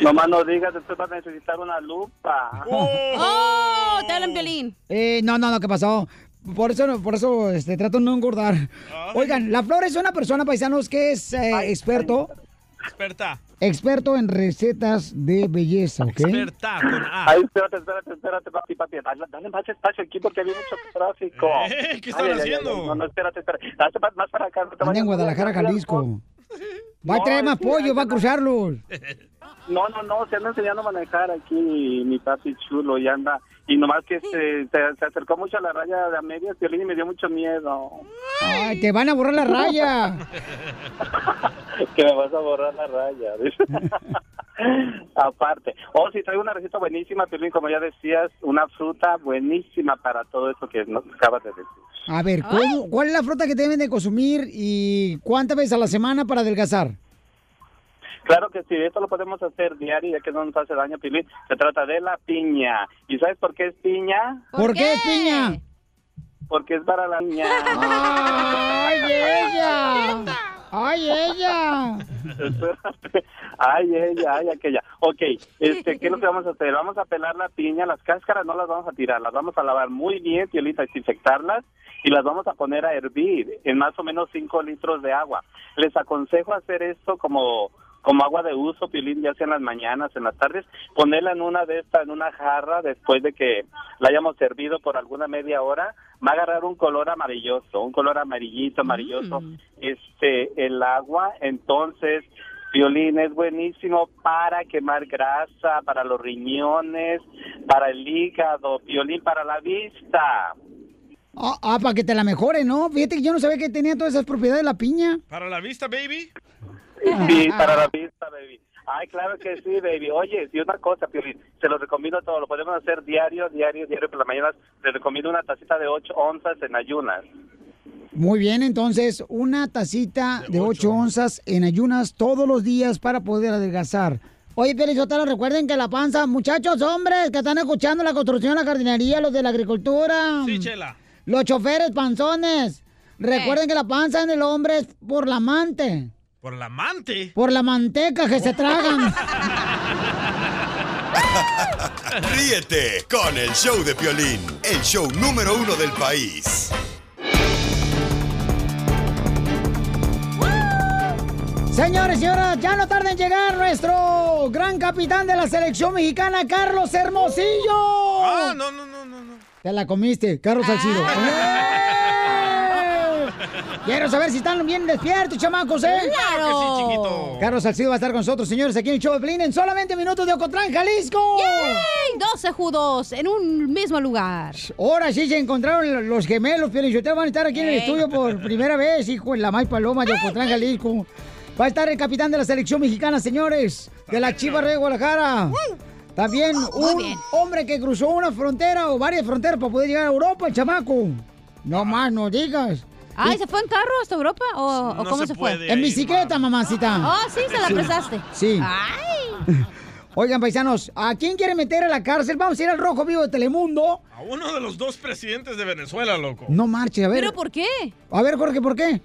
Nomás no digas, después vas a necesitar una lupa. ¡Oh! Te hablan violín. Eh, no, no, no, ¿qué pasó? Por eso, por eso este, trato de no engordar. Oigan, la Flor es una persona, paisanos, que es eh, experto, Experta. Experto en recetas de belleza, ¿ok? Experta con A. Ay, espérate, espérate, espérate, papi, papi. Dale, dale más espacio aquí porque hay mucho tráfico. Eh, ¿qué están Ay, ay, ay, haciendo? ay, No, no, espérate, espérate. Dale más, más para acá. no te en Guadalajara, Jalisco. Va a traer más pollo, va a cruzarlos. No, no, no, se anda enseñando a manejar aquí mi papi chulo y anda. Y nomás que se, se, se acercó mucho a la raya de a medias y me dio mucho miedo. Ay, te van a borrar la raya. que me vas a borrar la raya. Aparte. Oh, sí, traigo una receta buenísima, Piolín, como ya decías, una fruta buenísima para todo eso que nos acabas de decir. A ver, ¿cómo- ¿cuál es la fruta que deben de consumir y cuántas veces a la semana para adelgazar? Claro que sí, esto lo podemos hacer diario ya que no nos hace daño, Pilín. Se trata de la piña. ¿Y sabes por qué es piña? ¿Por, qué es piña? porque es para la niña. ¡Ay, ella! ¡Ay, ella! Ay, ella, ay, aquella. Ok, este, ¿qué es lo que vamos a hacer? Vamos a pelar la piña, las cáscaras no las vamos a tirar, las vamos a lavar muy bien, Piolita, desinfectarlas y las vamos a poner a hervir en más o menos 5 litros de agua. Les aconsejo hacer esto como como agua de uso, Piolín, ya sea en las mañanas, en las tardes, ponerla en una de estas, en una jarra, después de que la hayamos servido por alguna media hora, va a agarrar un color amarilloso, un color amarillito, amarilloso, este, el agua, entonces, Violín es buenísimo para quemar grasa, para los riñones, para el hígado, violín para la vista. Ah, ah, para que te la mejore, ¿no? Fíjate que yo no sabía que tenía todas esas propiedades la piña. Para la vista, baby. Sí, para la vista, baby. Ay, claro que sí, baby. Oye, y una cosa, Piolín, se los recomiendo todo. Lo podemos hacer diario, diario, diario por la mañana. Les recomiendo una tacita de 8 onzas en ayunas. Muy bien, entonces, una tacita de 8 onzas en ayunas todos los días para poder adelgazar. Oye, Pelizotero, recuerden que la panza, muchachos, hombres que están escuchando la construcción, la jardinería, los de la agricultura. Sí, chela. Los choferes panzones. Recuerden que la panza en el hombre es por la amante. Por la amante. Por la manteca que se tragan. Ríete con el show de Piolín, el show número uno del país. Señores y señoras, ya no tarda en llegar nuestro gran capitán de la selección mexicana, Carlos Hermosillo. Ah, no, no, no, no. no. Te la comiste, Carlos Salcido. ¡Eh! Quiero saber si están bien despiertos, chamacos, ¿eh? Claro. que sí, chiquito. Carlos Salcido va a estar con nosotros, señores, aquí en el show de en solamente minutos de Ocotlán, Jalisco. ¡Yay! 12 judos en un mismo lugar. Ahora sí se encontraron los gemelos, pero yo van a estar aquí en el estudio por primera vez, hijo de la May Paloma de Ocotlán, Jalisco. Va a estar el capitán de la selección mexicana, señores, de la Chivas de Guadalajara. También un hombre que cruzó una frontera o varias fronteras para poder llegar a Europa, el chamaco. No más, no digas. Ay, Y- ¿se fue en carro hasta Europa o, No cómo se se, fue? puede En ir, bicicleta, mamacita. Oh, sí, se la prestaste. Sí. Ay. Oigan, paisanos, ¿a quién quiere meter a la cárcel? Vamos a ir al Rojo Vivo de Telemundo. A uno de los dos presidentes de Venezuela, loco. No marche, a ver. ¿Pero por qué? A ver, Jorge, ¿por qué?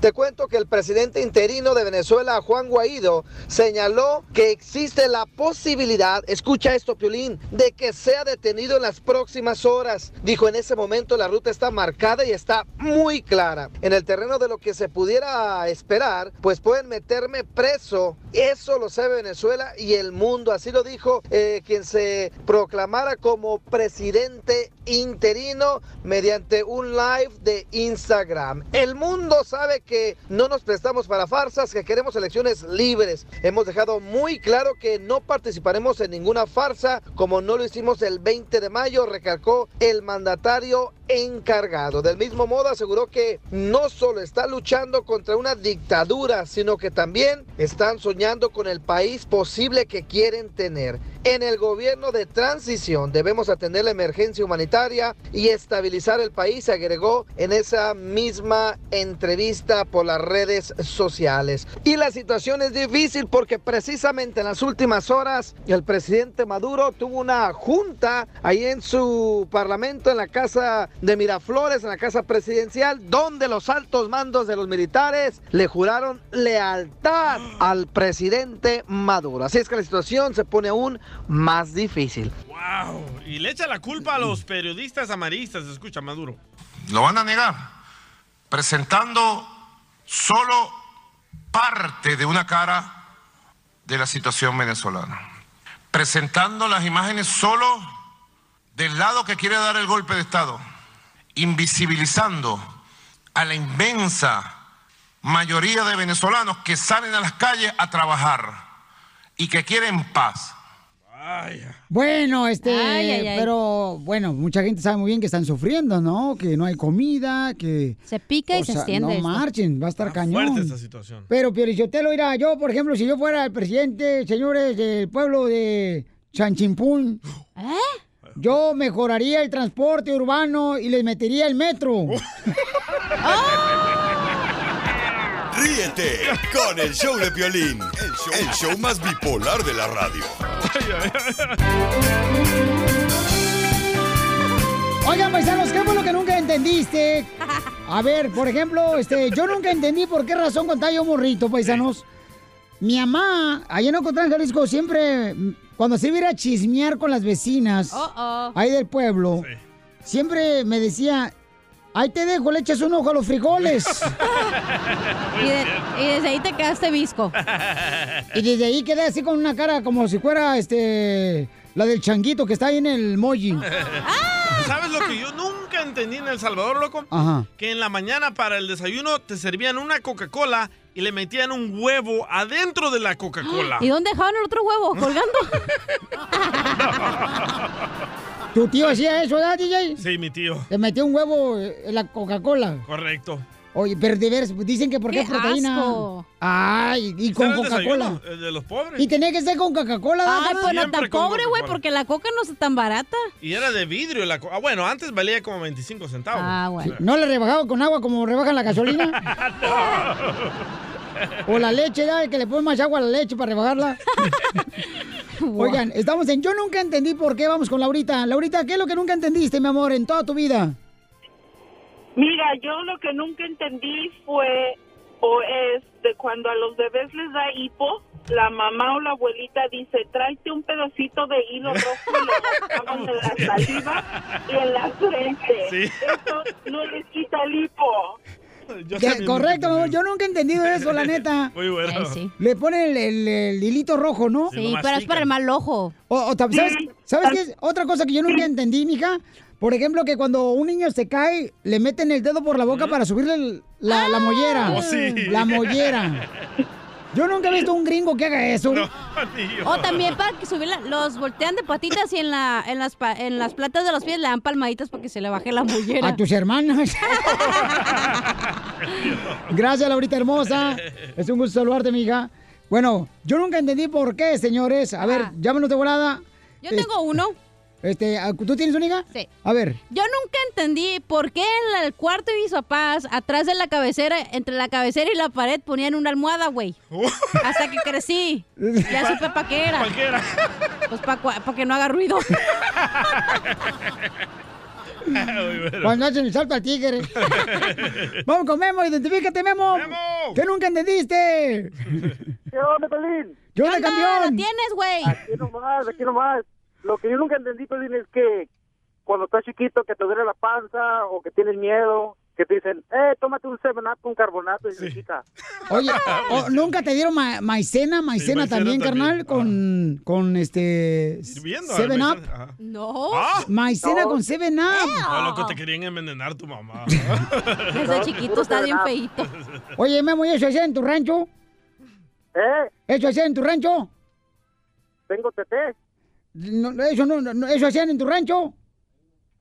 Te cuento que el presidente interino de Venezuela, Juan Guaidó, señaló que existe la posibilidad, escucha esto, Piolín, de que sea detenido en las próximas horas. Dijo, en ese momento la ruta está marcada y está muy clara. En el terreno de lo que se pudiera esperar, pues pueden meterme preso. Eso lo sabe Venezuela y el mundo. Así lo dijo eh, quien se proclamara como presidente interino mediante un live de Instagram. El mundo sabe que no nos prestamos para farsas, que queremos elecciones libres. Hemos dejado muy claro que no participaremos en ninguna farsa, como no lo hicimos el 20 de mayo, recalcó el mandatario encargado. Del mismo modo aseguró que no solo está luchando contra una dictadura, sino que también están soñando con el país posible que quieren tener. En el gobierno de transición debemos atender la emergencia humanitaria y estabilizar el país, agregó en esa misma entrevista por las redes sociales. Y la situación es difícil porque precisamente en las últimas horas el presidente Maduro tuvo una junta ahí en su parlamento, en la casa de Miraflores, en la casa presidencial, donde los altos mandos de los militares le juraron lealtad al presidente Maduro. Así es que la situación se pone aún más difícil. Wow. Y le echa la culpa a los periodistas amaristas, escucha Maduro. Lo van a negar, presentando solo parte de una cara de la situación venezolana, presentando las imágenes solo del lado que quiere dar el golpe de Estado, invisibilizando a la inmensa mayoría de venezolanos que salen a las calles a trabajar y que quieren paz. Bueno, este, Ay, ay, ay. pero bueno, mucha gente sabe muy bien que están sufriendo, ¿no? Que no hay comida, que... Se pica y o se sea, extiende. No esto. marchen, va a estar cañón. Fuerte esta situación. Pero Piorichotelo, mira, yo, por ejemplo, si yo fuera el presidente, señores, del pueblo de Chanchimpún, ¿Eh? yo mejoraría el transporte urbano y les metería el metro. Ríete con el show de Piolín, el show, el show más bipolar de la radio. Oigan, paisanos, ¿qué fue lo que nunca entendiste? A ver, por ejemplo, este, yo nunca entendí por qué razón contaba yo morrito, paisanos. Mi mamá, allá en Ocotlán, Jalisco, siempre, cuando se iba a ir a chismear con las vecinas, ahí del pueblo, siempre me decía, ahí te dejo, le echas un ojo a los frijoles. Y, de- y desde ahí te quedaste visco. y desde ahí quedé así con una cara como si fuera, este, la del changuito que está ahí en el moji. ¿Sabes lo que yo nunca entendí en El Salvador, loco? Ajá. Que en la mañana para el desayuno te servían una Coca-Cola y le metían un huevo adentro de la Coca-Cola. ¿Y dónde dejaban el otro huevo? ¿Colgando? ¿Tu tío hacía eso, verdad, DJ? Sí, mi tío. Te metió un huevo en la Coca-Cola. Correcto. Oye, pero de veras, dicen que porque ¡Qué es proteína. asco! Ay, y con Coca-Cola. el de los pobres. Y tenía que ser con Coca-Cola, ¿verdad, Ay, pues no tan pobre, güey, porque la coca no está tan barata. Y era de vidrio la co- Ah, bueno, antes valía como 25 centavos. Ah, bueno. ¿No le rebajaba con agua como rebajan la gasolina? o la leche, ¿verdad? Que le ponen más agua a la leche para rebajarla. Oigan, estamos en Yo Nunca Entendí por qué. Vamos con Laurita. Laurita, ¿qué es lo que nunca entendiste, mi amor, en toda tu vida? Mira, yo lo que nunca entendí fue o es de cuando a los bebés les da hipo, la mamá o la abuelita dice, tráete un pedacito de hilo rojo y lo de la saliva y en la frente. Sí. Eso no les quita el hipo. Yo Que- también correcto. Yo nunca he entendido eso, la neta. Muy bueno. Ay, sí. Le ponen el, el- el hilito rojo, ¿no? Sí, pero es para el mal ojo. O, ¿Sabes, ¿sabes qué? es? Otra cosa que yo nunca entendí, mija. Por ejemplo, que cuando un niño se cae, le meten el dedo por la boca para subirle el- la, la mollera. Oh, sí. La mollera. Yo nunca he visto un gringo que haga eso. No. O también para que subir la- los voltean de patitas y en la en las pa- en las plantas de los pies le dan palmaditas para que se le baje la mollera. A tus hermanas. Gracias, Laurita hermosa. Es un gusto saludarte, mija. Bueno, yo nunca entendí por qué, señores. A ver, Ah. llámanos de volada. Yo tengo uno. Este, ¿tú tienes una hija? Sí. A ver. Yo nunca entendí por qué en el cuarto de mis papás, atrás de la cabecera, entre la cabecera y la pared, ponían una almohada, güey. Hasta que crecí. Ya supe para qué era. ¿Para qué era? Pues para que no haga ruido. Bueno. Cuando hacen el salto al tigre. Vamos con Memo, identifícate, Memo. ¡Memo! ¿Qué nunca entendiste? ¿Qué onda, Pelín? ¿Qué onda, ¿Qué onda? campeón? ¿La tienes, güey? Aquí nomás, aquí nomás. Lo que yo nunca entendí, Pelín, es que cuando estás chiquito, que te duele la panza o que tienes miedo, que te dicen, eh, tómate un 7-Up con carbonato y se quita. Oye, ¿o ¿nunca te dieron ma- maicena, maicena maicena también, también. carnal? Con, con este... Hirviendo, Seven la Up. maicena. No. Ah, Maicena No. con Seven Up. no, loco, te querían envenenar tu mamá. Desde chiquito está bien feíto. Oye, Memo, ¿y eso hacía en tu rancho? ¿Eh? ¿Eso hacían en tu rancho? Tengo teté. No, eso, no, no, ¿Eso hacían en tu rancho?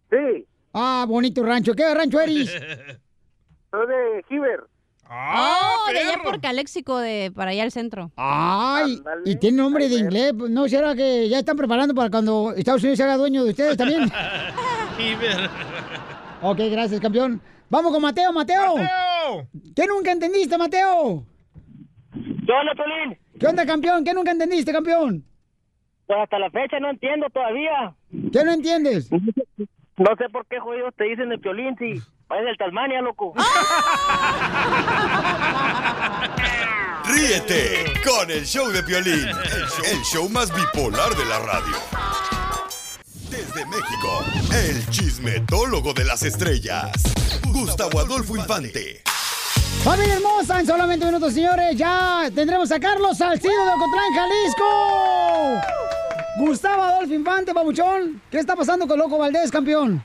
Sí, Ah, bonito rancho. ¿Qué rancho eres? soy de Giver. ¡Ah, oh, de allá por Caléxico, de para allá al centro. Ay, y tiene nombre de inglés. Pues, ¿No será que ya están preparando para cuando Estados Unidos se haga dueño de ustedes también? Iber. ok, gracias, campeón. Vamos con Mateo, Mateo. ¡Mateo! ¿Qué nunca entendiste, Mateo? ¿Qué onda, Pelín? ¿Qué onda, campeón? ¿Qué nunca entendiste, campeón? Pues hasta la fecha no entiendo todavía. ¿Qué no entiendes? No sé por qué jodidos te dicen de Piolín si es del Tasmania, loco. Ríete con el show de Piolín, el show más bipolar de la radio. Desde México, el chismetólogo de las estrellas, Gustavo Adolfo Infante. Familia hermosa, en solamente minutos, señores, ya tendremos a Carlos Salcido de Ocotlán, Jalisco. Gustavo Adolfo Infante, papuchón. ¿Qué está pasando con Loco Valdés, campeón?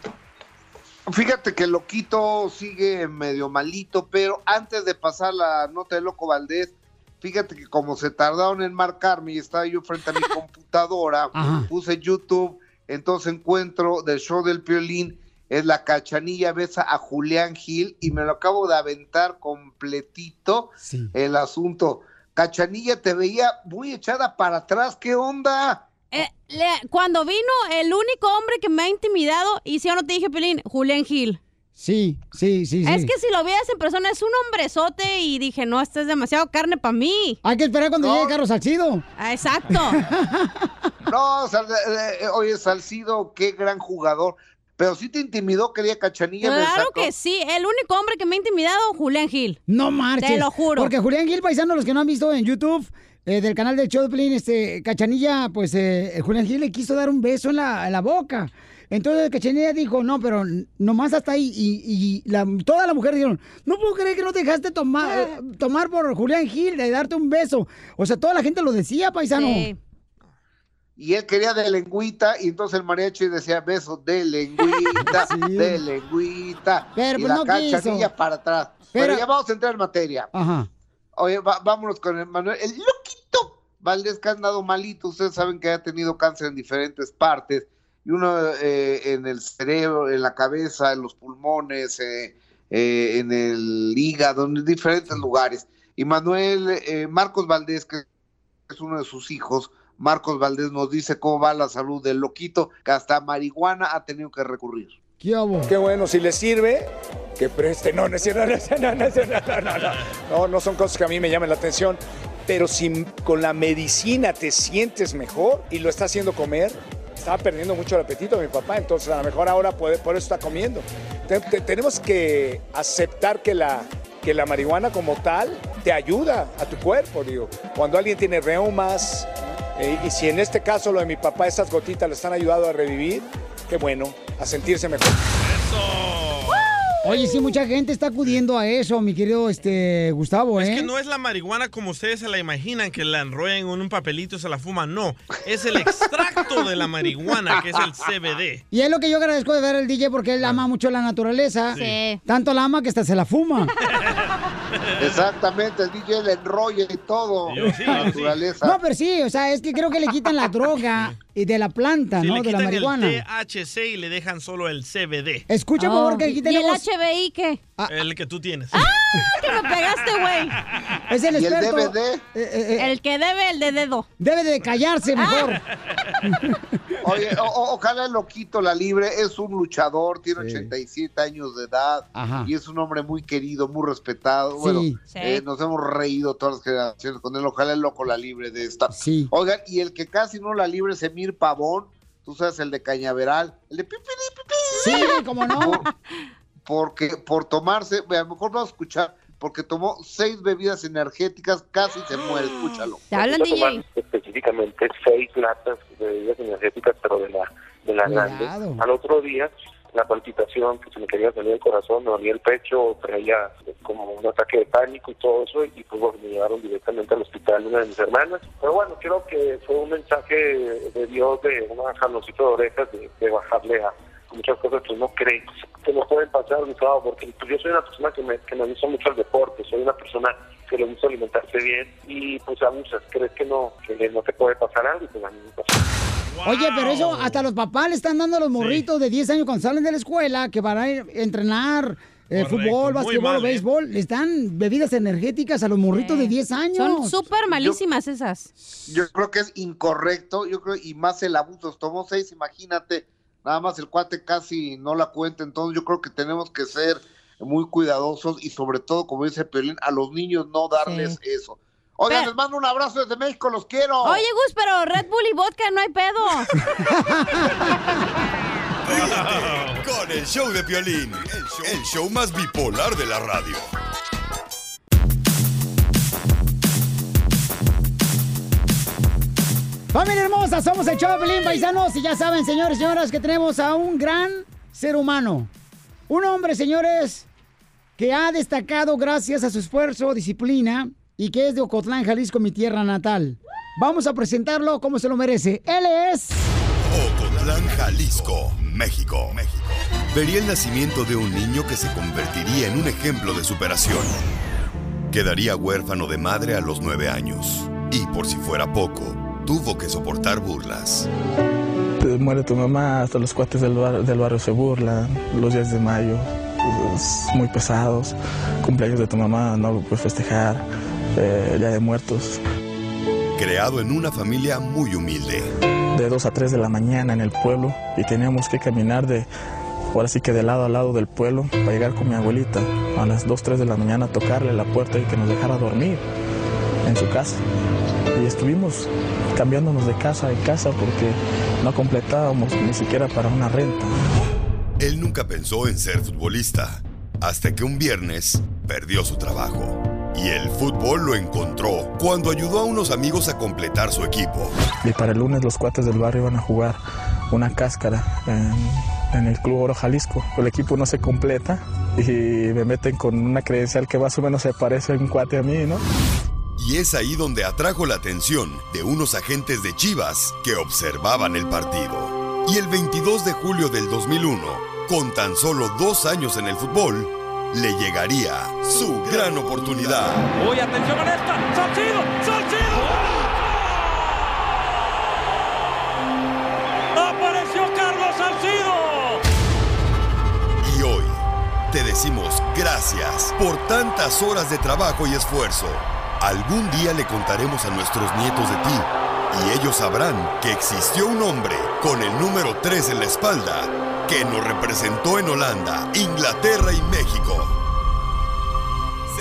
Fíjate que loquito sigue medio malito, pero antes de pasar la nota de Loco Valdés, fíjate que como se tardaron en marcarme y estaba yo frente a mi computadora, Ajá. puse YouTube, entonces encuentro del show del Piolín, es la cachanilla besa a Julián Gil y me lo acabo de aventar completito Sí. el asunto. Cachanilla te veía muy echada para atrás, ¿qué onda? Eh, le- cuando vino el único hombre que me ha intimidado, y si yo no te dije, Pelín, Julián Gil. Sí, sí, sí, sí. Es que si lo vieras en persona es un hombrezote y dije, no, esta es demasiado carne para mí. Hay que esperar cuando llegue Carlos Salcido. Ah, Exacto. No, Sal- eh, eh, oye, Salcido, qué gran jugador. Pero sí te intimidó, quería Cachanilla. me Claro sacó- que sí. El único hombre que me ha intimidado, Julián Gil. No marches. Te lo juro. Porque Julián Gil, paisano, los que no han visto en YouTube, eh, del canal de Pelín, este, Cachanilla, pues eh, Julián Gil le quiso dar un beso en la, en la boca. Entonces Cachanilla dijo, no, pero nomás hasta ahí. Y, y la- toda la mujer dijeron, no puedo creer que no te dejaste tomar, eh, tomar por Julián Gil de darte un beso. O sea, toda la gente lo decía, paisano. Y él quería de lengüita, y entonces el mariachi decía beso de lengüita, de lengüita. Pero, y pues, la no Cachanilla quiso. para atrás. Pero, Pero- ya vamos a entrar en materia. Ajá. Oye, va- vámonos con el Manuel. El Valdés que ha andado malito. Ustedes saben que ha tenido cáncer en diferentes partes. Y uno eh, en el cerebro, en la cabeza, en los pulmones, eh, eh, en el hígado, en diferentes lugares. Y Manuel, eh, Marcos Valdés, que es uno de sus hijos, Marcos Valdés nos dice cómo va la salud del loquito, que hasta marihuana ha tenido que recurrir. ¿Qué? Qué bueno, si le sirve, que preste. No, no es cierto, no, no, no, no, no, no. No, no son cosas que a mí me llamen la atención. Pero si con la medicina te sientes mejor y lo está haciendo comer, estaba perdiendo mucho el apetito mi papá, entonces a lo mejor ahora puede, por eso está comiendo. Te- te- tenemos que aceptar que la, que la marihuana como tal te ayuda a tu cuerpo, digo. Cuando alguien tiene reumas, eh, y si en este caso lo de mi papá, esas gotitas le están ayudando a revivir, qué bueno, a sentirse mejor. Oye, sí, mucha gente está acudiendo a eso, mi querido este, Gustavo, ¿eh? Es que no es la marihuana como ustedes se la imaginan, que la enrollan en un papelito y se la fuman. No, es el extracto de la marihuana, que es el CBD. Y es lo que yo agradezco de ver al DJ porque él ama mucho la naturaleza. Sí. Tanto la ama que hasta se la fuma. Exactamente, el DJ le enrolla y todo. la naturaleza. No, pero sí, o sea, es que creo que le quitan la droga y de la planta, ¿no? le De la quitan marihuana. el THC y le dejan solo el CBD. Escucha, por favor, que aquí ¿Y el tenemos... HBI qué? El que tú tienes. ¡Ah, que me pegaste, güey! Es el ¿Y el experto. DVD? Eh, eh, eh, El que debe, el de dedo. Debe de callarse mejor. Oye, o- ojalá el loquito la libre, es un luchador, tiene 87 años de edad Ajá. y es un hombre muy querido, muy respetado. Bueno, Sí. eh, Sí. nos hemos reído todas las generaciones con él, ojalá el loco la libre de esta. Oigan, y el que casi no la libre es Emir Pavón, tú sabes, el de Cañaveral, el de pi, pi, pi, pi. Sí, cómo no. Por- porque por tomarse, a lo mejor vamos a escuchar, porque tomó seis bebidas energéticas, casi se muere, escúchalo. Te Tomar Específicamente seis latas de bebidas energéticas, pero de la, de la grande. Cuidado. Al otro día, la palpitación, que se me quería salir el corazón, me dolía el pecho, traía como un ataque de pánico y todo eso, y pues bueno, me llevaron directamente al hospital una de mis hermanas. Pero bueno, creo que fue un mensaje de Dios de una jaloncito de orejas de, de bajarle a muchas cosas que uno cree que no pueden pasar, Gustavo, porque pues, yo soy una persona que me, que me gusta mucho el deporte, soy una persona que le gusta alimentarse bien y pues abusas, crees que no, que no te puede pasar algo y pues a mí me. Oye, pero eso hasta los papás le están dando a los morritos de 10 años cuando salen de la escuela que van a ir a entrenar eh, fútbol, básquetbol, béisbol. Les dan bebidas energéticas a los morritos de 10 años. Son súper malísimas esas. Yo creo que es incorrecto, yo creo, y más el abuso. Tomó seis, imagínate, nada más el cuate casi no la cuenta. Entonces yo creo que tenemos que ser muy cuidadosos y sobre todo, como dice Pelín, a los niños no darles eso. Oigan, Pero- les mando un abrazo desde México, los quiero. Oye, Gus, pero Red Bull y vodka no hay pedo. Ríete con el show de Piolín, el show, el show más bipolar de la radio. Familia hermosa, somos el show Pelín Paisanos y ya saben, señores y señoras, que tenemos a un gran ser humano. Un hombre, señores, que ha destacado gracias a su esfuerzo, disciplina y que es de Ocotlán, Jalisco, mi tierra natal. Vamos a presentarlo como se lo merece. Él es... Ocotlán, Jalisco, México. México. Vería el nacimiento de un niño que se convertiría en un ejemplo de superación. Quedaría huérfano de madre a los nueve años. Y por si fuera poco, tuvo que soportar burlas. Te muere tu mamá, hasta los cuates del barrio, del barrio se burlan, los días de mayo, pues, muy pesados, cumpleaños de tu mamá no lo puedes festejar, eh, Día de Muertos. Creado en una familia muy humilde. De 2 a 3 de la mañana en el pueblo y teníamos que caminar de, ahora sí que de lado a lado del pueblo para llegar con mi abuelita a las 2, 3 de la mañana a tocarle la puerta y que nos dejara dormir en su casa. Y estuvimos cambiándonos de casa en casa porque no completábamos ni siquiera para una renta. Él nunca pensó en ser futbolista, hasta que un viernes perdió su trabajo. Y el fútbol lo encontró cuando ayudó a unos amigos a completar su equipo. Y para el lunes los cuates del barrio van a jugar una cáscara en, en el Club Oro Jalisco. El equipo no se completa y me meten con una credencial que más o menos se parece a un cuate a mí, ¿no? Y es ahí donde atrajo la atención de unos agentes de Chivas que observaban el partido. Y el 22 de julio del 2001, con tan solo dos años en el fútbol, le llegaría su gran oportunidad. Uy, atención con esta. Salcido, Salcido. Apareció Carlos Salcido. Y hoy te decimos gracias por tantas horas de trabajo y esfuerzo. Algún día le contaremos a nuestros nietos de ti y ellos sabrán que existió un hombre con el número 3 en la espalda que nos representó en Holanda, Inglaterra y México.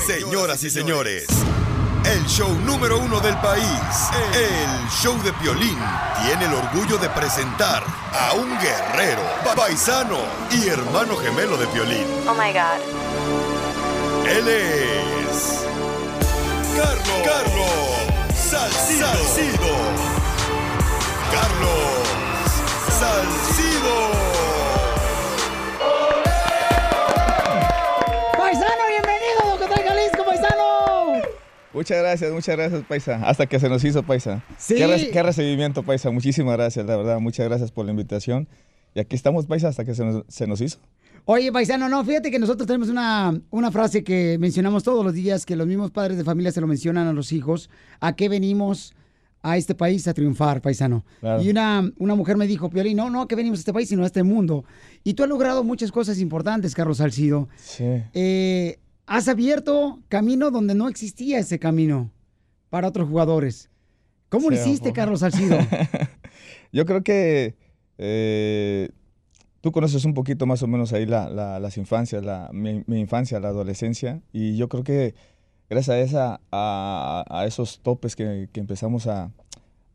Señoras y señores, el show número uno del país, el show de Piolín, tiene el orgullo de presentar a un guerrero, paisano y hermano gemelo de Piolín. Oh my God. Él es Carlos, Carlos Salcido. Salcido. Carlos Salcido. ¡Paisano, bienvenido, Doctor Jalisco, paisano! Muchas gracias, muchas gracias, Paisa. Hasta que se nos hizo, Paisa. Sí. Qué, re- qué recibimiento, Paisa. Muchísimas gracias, la verdad. Muchas gracias por la invitación. Y aquí estamos, Paisa, hasta que se nos, se nos hizo. Oye, paisano, no, fíjate que nosotros tenemos una, una frase que mencionamos todos los días, que los mismos padres de familia se lo mencionan a los hijos. ¿A qué venimos a este país a triunfar, paisano? Claro. Y una, una mujer me dijo, Piolín, no, no, ¿a qué venimos a este país, sino a este mundo? Y tú has logrado muchas cosas importantes, Carlos Salcido. Sí. Eh, has abierto camino donde no existía ese camino para otros jugadores. ¿Cómo lo hiciste. Carlos Salcido? Yo creo que eh, tú conoces un poquito más o menos ahí la- la- las infancias, la, mi, mi infancia, la adolescencia, y yo creo que gracias a, esa, a, a esos topes que, que empezamos a,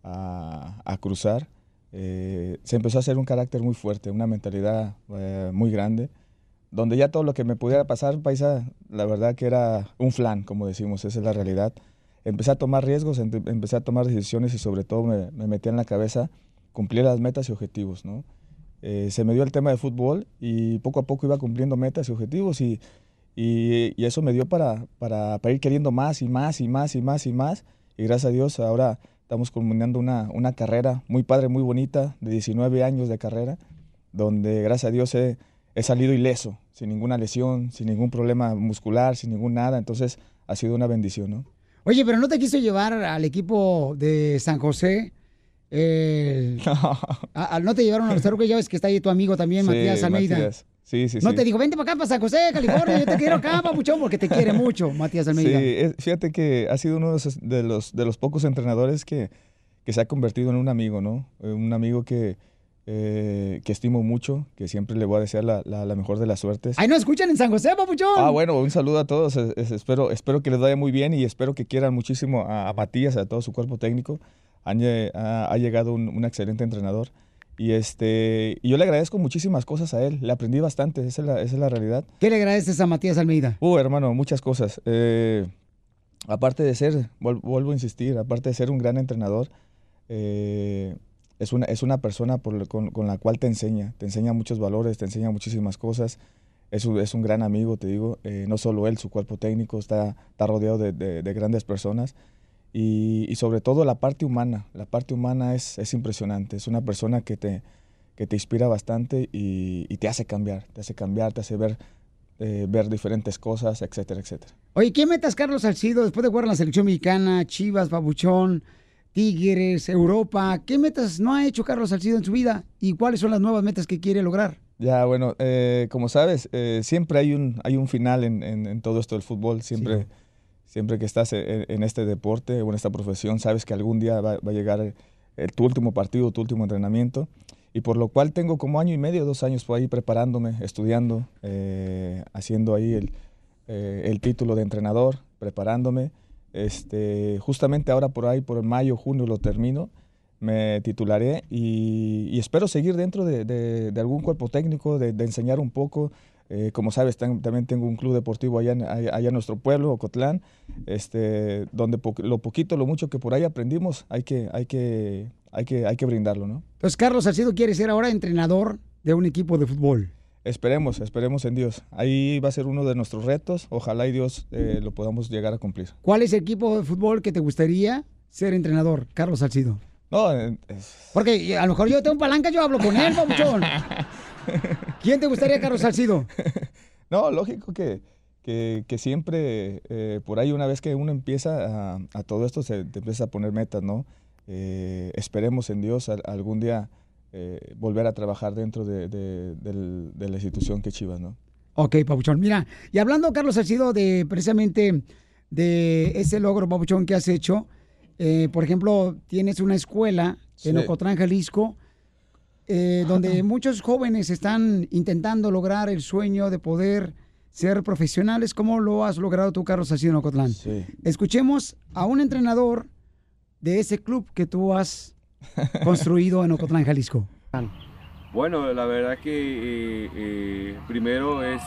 a- a cruzar, eh, se empezó a hacer un carácter muy fuerte, una mentalidad eh, muy grande, donde ya todo lo que me pudiera pasar, paisa, la verdad que era un flan, como decimos, esa es la realidad. Empecé a tomar riesgos, empecé a tomar decisiones y sobre todo me, me metí en la cabeza cumplir las metas y objetivos, ¿no? Eh, se me dio el tema de fútbol y poco a poco iba cumpliendo metas y objetivos y, y, eso me dio para, para, para ir queriendo más y más y más y más y más. Y gracias a Dios ahora estamos culminando una, una carrera muy padre, muy bonita, de 19 años de carrera, donde gracias a Dios he, he salido ileso, sin ninguna lesión, sin ningún problema muscular, sin ningún nada. Entonces ha sido una bendición, ¿no? Oye, pero ¿no te quiso llevar al equipo de San José? El- a- a- ¿No te llevaron a los que ya ves que está ahí tu amigo también, Sí, Matías Almeida? Matías. Sí, sí, No sí. te dijo, vente para acá, para San José, California, yo te quiero acá, papuchón, porque te quiere mucho, Matías Sí, Almeida. es- fíjate que ha sido uno de esos- de los, de los pocos entrenadores que, que se ha convertido en un amigo, ¿no? Eh, Un amigo que, eh, que estimo mucho, que siempre le voy a desear la, la- la mejor de las suertes. Ay, no escuchan en San José, papuchón. Ah, bueno, un saludo a todos. es- es- espero, espero que les vaya muy bien y espero que quieran muchísimo a, a Matías, a todo su cuerpo técnico. Han ha, ha llegado un, un excelente entrenador. Y este, y yo le agradezco muchísimas cosas a él. Le aprendí bastante, esa es la, esa es la realidad. ¿Qué le agradeces a Matías Almeida? Uh, hermano, muchas cosas. Eh, aparte de ser, vuelvo a insistir, aparte de ser un gran entrenador, eh, es, una, es una persona con, la cual te enseña, te enseña muchos valores, te enseña muchísimas cosas. Es un, es un gran amigo, te digo. eh, no solo él, su cuerpo técnico está, está rodeado de, de- de grandes personas. Y, y sobre todo la parte humana. La parte humana es, es impresionante. Es una persona que te, que te inspira bastante y, te hace cambiar. Te hace cambiar, te hace ver, eh, ver diferentes cosas, etcétera, etcétera. Oye, ¿qué metas Carlos Salcido después de jugar en la selección mexicana, Chivas, Papuchón, Tigres, Europa? ¿Qué metas no ha hecho Carlos Salcido en su vida? ¿Y cuáles son las nuevas metas que quiere lograr? Ya, bueno, eh, como sabes, eh, siempre hay un, hay un final en, en- en todo esto del fútbol. Siempre, siempre que estás en, en este deporte o en esta profesión, sabes que algún día va, va a llegar el- tu último partido, tu último entrenamiento. Y por lo cual tengo como año y medio, dos años por ahí preparándome, estudiando, eh, haciendo ahí el, eh, el título de entrenador, preparándome. Este, justamente ahora por ahí, por mayo, junio lo termino. me titularé y, espero seguir dentro de, algún cuerpo técnico, de, enseñar un poco. Eh, como sabes, también tengo un club deportivo allá en, nuestro pueblo, Ocotlán, este, donde lo poquito, lo mucho que por ahí aprendimos, hay que, hay que, hay que, hay que brindarlo, ¿no? Entonces, Carlos Salcido quiere ser ahora entrenador de un equipo de fútbol. Esperemos, esperemos en Dios. Ahí va a ser uno de nuestros retos. Ojalá y Dios eh, lo podamos llegar a cumplir. ¿Cuál es el equipo de fútbol que te gustaría ser entrenador, Carlos Salcido? No, eh, es- Porque a lo mejor yo tengo palanca, yo hablo con él, papuchón. ¿Quién te gustaría, Carlos Salcido? No, lógico que, que, que siempre, eh, por ahí una vez que uno empieza a, a todo esto, se te empieza a poner metas, ¿no? Eh, esperemos en Dios al- algún día eh, volver a trabajar dentro de, de- del- de la institución que Chivas, ¿no? Ok, Papuchón. Mira, y hablando, Carlos Salcido, de precisamente de ese logro, Papuchón, que has hecho, eh, por ejemplo, tienes una escuela en Sí. Ocotlán, Jalisco, eh, donde muchos jóvenes están intentando lograr el sueño de poder ser profesionales. ¿Cómo lo has logrado tú, Carlos Salcido, en Ocotlán? Sí. Escuchemos a un entrenador de ese club que tú has construido en Ocotlán, Jalisco. Bueno, la verdad que eh, eh, primero es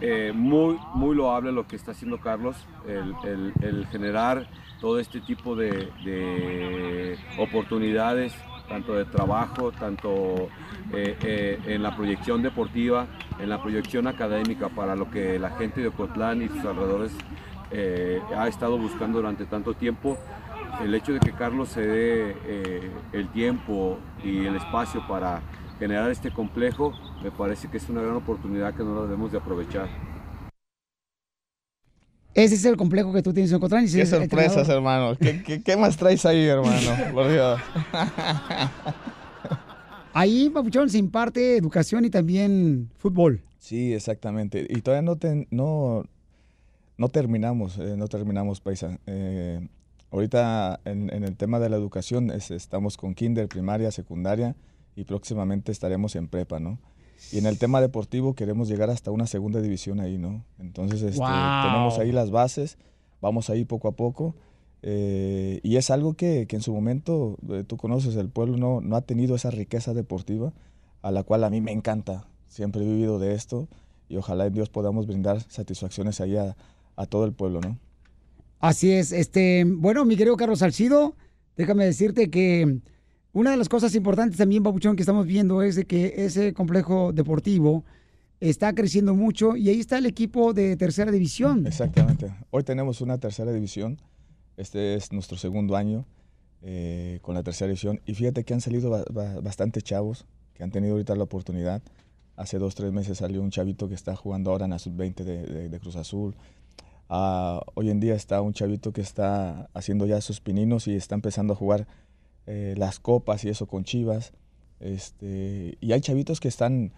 eh, muy, muy loable lo que está haciendo Carlos, el, generar todo este tipo de, de oportunidades, tanto de trabajo, tanto en la proyección deportiva, en la proyección académica para lo que la gente de Ocotlán y sus alrededores ha estado buscando durante tanto tiempo el hecho de que Carlos se dé eh, el tiempo y el espacio para generar este complejo, me parece que es una gran oportunidad que no la debemos de aprovechar. Ese es el complejo que tú tienes en Ocotlán. y Qué sorpresas, hermano. ¿Qué, qué, qué más traes ahí, hermano? Por Dios. Ahí, Papuchón, se imparte educación y también fútbol. Sí, exactamente. Y todavía no, ten- no, no terminamos, eh, no terminamos, Paisa. Eh, ahorita en, en el tema de la educación es- estamos con kinder, primaria, secundaria y próximamente estaremos en prepa, ¿no? Y en el tema deportivo queremos llegar hasta una segunda división ahí, ¿no? Entonces este, Wow. tenemos ahí las bases, vamos ahí poco a poco. eh, y es algo que, que en su momento, eh, tú conoces, el pueblo no, no ha tenido esa riqueza deportiva, a la cual a mí me encanta. Siempre he vivido de esto y ojalá en Dios podamos brindar satisfacciones ahí a, a todo el pueblo, ¿no? Así es. Este, bueno, mi querido Carlos Salcido, déjame decirte que una de las cosas importantes también, Papuchón, que estamos viendo es de que ese complejo deportivo está creciendo mucho y ahí está el equipo de tercera división. Exactamente. Hoy tenemos una tercera división. Este es nuestro segundo año eh, con la tercera división. Y fíjate que han salido ba- ba- bastantes chavos que han tenido ahorita la oportunidad. Hace dos, tres meses salió un chavito que está jugando ahora en la sub-20 de, de- de Cruz Azul. Ah, hoy en día está un chavito que está haciendo ya sus pininos y está empezando a jugar eh, las copas y eso con Chivas. Este, y hay chavitos que están,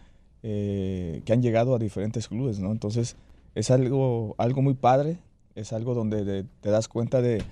eh, que han llegado a diferentes clubes, ¿no? Entonces es algo, algo muy padre, es algo donde de- te das cuenta de,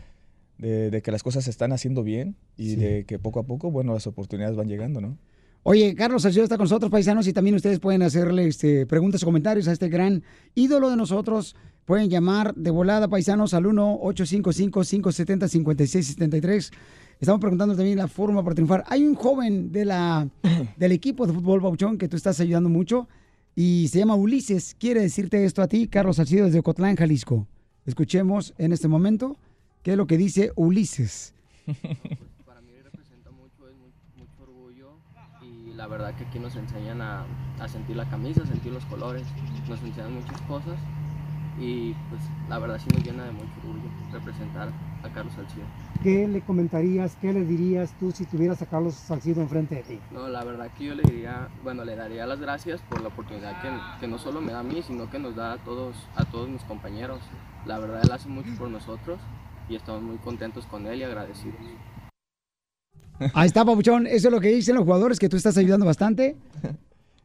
de- de que las cosas se están haciendo bien y Sí. de que poco a poco, bueno, las oportunidades van llegando, ¿no? Oye, Carlos Salcido está con nosotros, paisanos, y también ustedes pueden hacerle este, preguntas o comentarios a este gran ídolo de nosotros. Pueden llamar de volada, paisanos, al 1-855-570-5673. Estamos preguntando también la forma para triunfar. Hay un joven de la, del equipo de fútbol Bauchón que tú estás ayudando mucho y se llama Ulises. Quiere decirte esto a ti, Carlos Salcido, desde Ocotlán, Jalisco. Escuchemos en este momento qué es lo que dice Ulises. y la verdad que aquí nos enseñan a, a sentir la camisa, a sentir los colores, nos enseñan muchas cosas y pues la verdad sí nos llena de mucho orgullo representar a Carlos Salcido. ¿Qué le comentarías, qué le dirías tú si tuvieras a Carlos Salcido enfrente de ti? No, la verdad que yo le diría, bueno, le daría las gracias por la oportunidad que, que no solo me da a mí, sino que nos da a todos, a todos mis compañeros. La verdad él hace mucho por nosotros y estamos muy contentos con él y agradecidos. Ahí está, Papuchón. Eso es lo que dicen los jugadores, que tú estás ayudando bastante.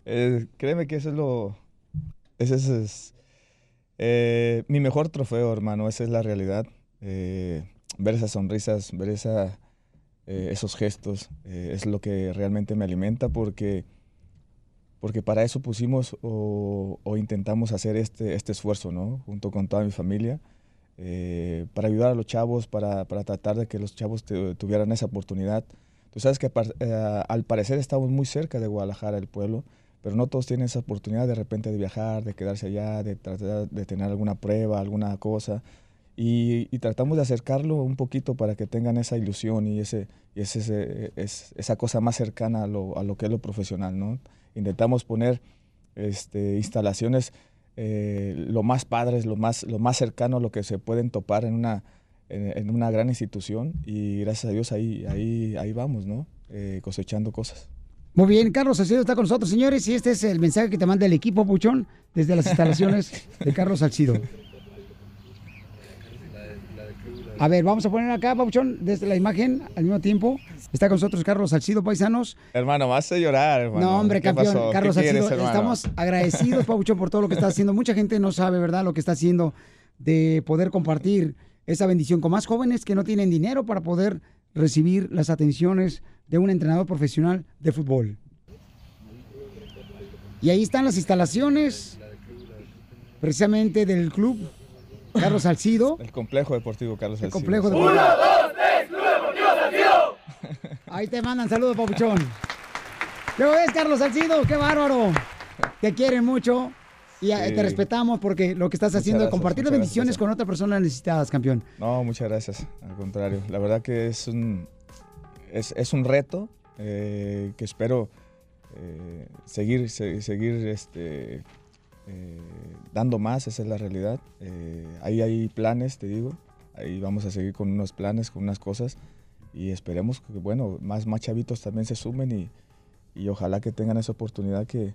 Eh, créeme que eso es lo. Ese es, es, eh, mi mejor trofeo, hermano. Esa es la realidad. Eh, ver esas sonrisas, ver esa, eh, esos gestos, eh, es lo que realmente me alimenta porque, porque para eso pusimos o, o intentamos hacer este, este esfuerzo, ¿no? Junto con toda mi familia. eh, para ayudar a los chavos, para, para tratar de que los chavos tu- tuvieran esa oportunidad. Tú sabes que eh, al parecer estamos muy cerca de Guadalajara, el pueblo, pero no todos tienen esa oportunidad de repente de viajar, de quedarse allá, de tratar de tener alguna prueba, alguna cosa. Y, tratamos de acercarlo un poquito para que tengan esa ilusión y, ese, esa cosa más cercana a lo, a lo que es lo profesional. ¿no? Intentamos poner este, instalaciones eh, lo más padres, lo más, lo más cercano a lo que se pueden topar en una, en, en una gran institución y gracias a Dios ahí, ahí, ahí vamos, ¿no? Eh, cosechando cosas. Muy bien, Carlos Salcido está con nosotros, señores, y este es el mensaje que te manda el equipo Puchón desde las instalaciones de Carlos Salcido. A ver, vamos a poner acá, Papuchón, desde la imagen al mismo tiempo. Está con nosotros Carlos Salcido, paisanos. Hermano, me hace llorar, hermano. No, hombre, ¿Qué campeón, Carlos Salcido. Estamos agradecidos, Papuchón, por todo lo que está haciendo. Mucha gente no sabe, ¿verdad?, lo que está haciendo de poder compartir esa bendición con más jóvenes que no tienen dinero para poder recibir las atenciones de un entrenador profesional de fútbol. Y ahí están las instalaciones, precisamente del club Carlos Salcido. El complejo deportivo Carlos El Salcido. complejo de Ahí te mandan saludos, Papuchón. ¿Qué ves, Carlos Salcido? ¡Qué bárbaro! Te quieren mucho y eh, Sí. te respetamos porque lo que estás Muchas haciendo es compartir las bendiciones gracias. con otras personas necesitadas, campeón. No, muchas gracias. Al contrario, la verdad que es un, es, es un reto eh, que espero eh, seguir, se- seguir este, eh, dando más, esa es la realidad. Ahí hay planes, te digo. Ahí vamos a seguir con unos planes, con unas cosas. Y esperemos que, bueno, más, más chavitos también se sumen y, y ojalá que tengan esa oportunidad que,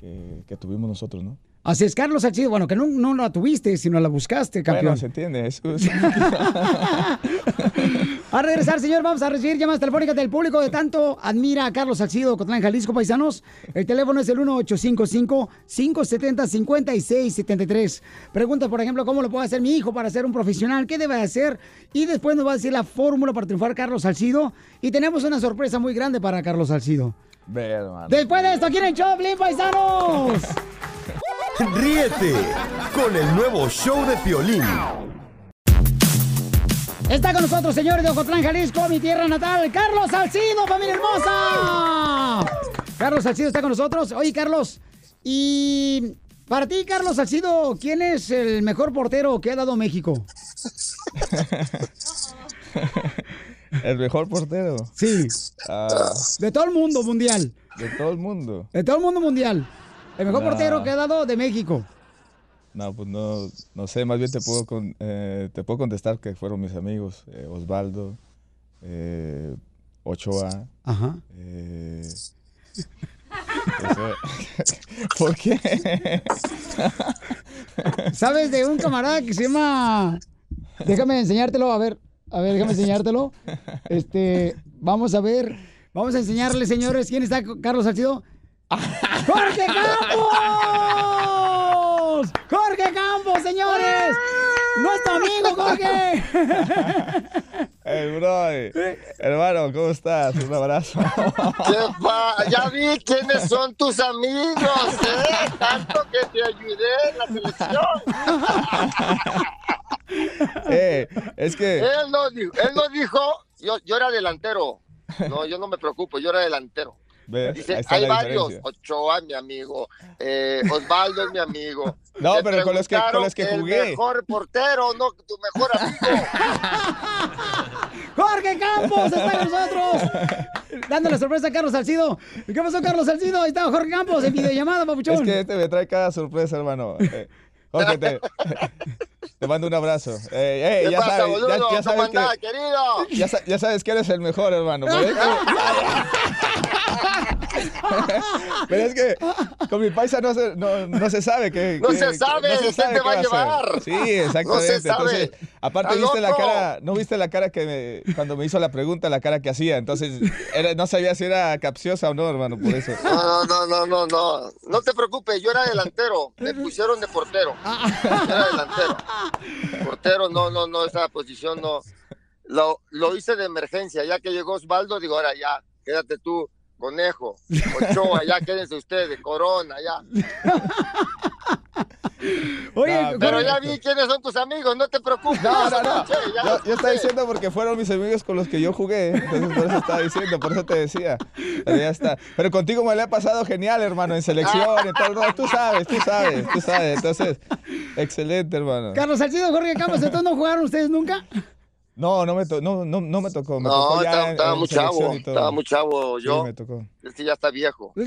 que, que tuvimos nosotros, ¿no? Así es, Carlos Salcido. Bueno, que no, no la tuviste, sino la buscaste, campeón. Bueno, se entiende. es- A regresar, señor, vamos a recibir llamadas telefónicas del público de tanto admira a Carlos Salcido, Cotlán, Jalisco, paisanos. El teléfono es el 1855-570-5673. Pregunta, por ejemplo, ¿cómo lo puede hacer mi hijo para ser un profesional? ¿Qué debe hacer? Y después nos va a decir la fórmula para triunfar Carlos Salcido. Y tenemos una sorpresa muy grande para Carlos Salcido. Hermano. Después de esto, aquí en el Choplin, paisanos. Ríete con el nuevo show de Piolín. Está con nosotros, señores de Ocotlán, Jalisco, mi tierra natal, Carlos Salcido, familia hermosa. Carlos Salcido está con nosotros. Oye, Carlos, y para ti, Carlos Salcido, ¿quién es el mejor portero que ha dado México? El mejor portero. Sí. Ah, De todo el mundo mundial. de todo el mundo. De todo el mundo mundial. El mejor No. portero que ha dado de México. No, pues no, no sé, más bien te puedo, con- eh, te puedo contestar que fueron mis amigos, eh, Osvaldo, eh, Ochoa. Ajá. eh, ¿Por qué? ¿Sabes de un camarada que se llama... Déjame enseñártelo, a ver, a ver, déjame enseñártelo. Este, vamos a ver, vamos a enseñarle, señores, quién está Carlos Salcido. ¡Jorge Campos! ¡Jorge Campos, señores! ¡Nuestro amigo Jorge! El brother. Hermano, ¿cómo estás? Un abrazo. Ya vi quiénes son tus amigos, ¿eh? Tanto que te ayudé en la selección. Eh, es que... Él no dijo, él no dijo yo, yo era delantero. No, yo no me preocupo, yo era delantero. Dice, hay varios. Ochoa es mi amigo. eh, Osvaldo es mi amigo. No, pero con los que- con los que El jugué. mejor portero, no tu mejor amigo. ¡Jorge Campos está con nosotros! Dándole sorpresa a Carlos Salcido. ¿Qué pasó, Carlos Salcido? Ahí está Jorge Campos en videollamada, papuchón. Es que este me trae cada sorpresa, hermano. Eh, Jorge, te, te mando un abrazo. Eh, eh, ¿Qué ya, pasa, sabes, ya, ya ¿Cómo sabes andás, que, querido? ya, ya sabes que eres el mejor, hermano. Pero es que, con mi paisa no se, no, no se sabe que... No que- se sabe, no se ¿quién sabe te va a llevar? Sí, exactamente. No se sabe. Entonces, aparte ¿Estás viste la cara, no viste la cara que me, cuando me hizo la pregunta, la cara que hacía. Entonces, era- no sabía si era capciosa o no, hermano, por eso. No, no, no, no, no. No te preocupes, yo era delantero. Me pusieron de portero. Yo era delantero. Portero, no, no, no, esa posición no. Lo, lo hice de emergencia. Ya que llegó Osvaldo, digo, ahora ya, quédate tú, conejo. Ochoa, ya quédense ustedes, Corona, ya. Oye, No, Pero ya vi quiénes son tus amigos, no te preocupes. No, no, no. Yo, yo estaba diciendo porque fueron mis amigos con los que yo jugué. Entonces por eso estaba diciendo, por eso te decía. Pero ya está. Pero contigo me lo he pasado genial, hermano, en selección, en todo. No, tú sabes, tú sabes, tú sabes. Entonces, excelente, hermano. Carlos Salcido, Jorge Campos, ¿entonces no jugaron ustedes nunca? No, no me, to- no, no, no me tocó. Me No, tocó ya estaba, estaba en muy chavo, estaba muy chavo Sí, yo. me tocó. Este ya está viejo.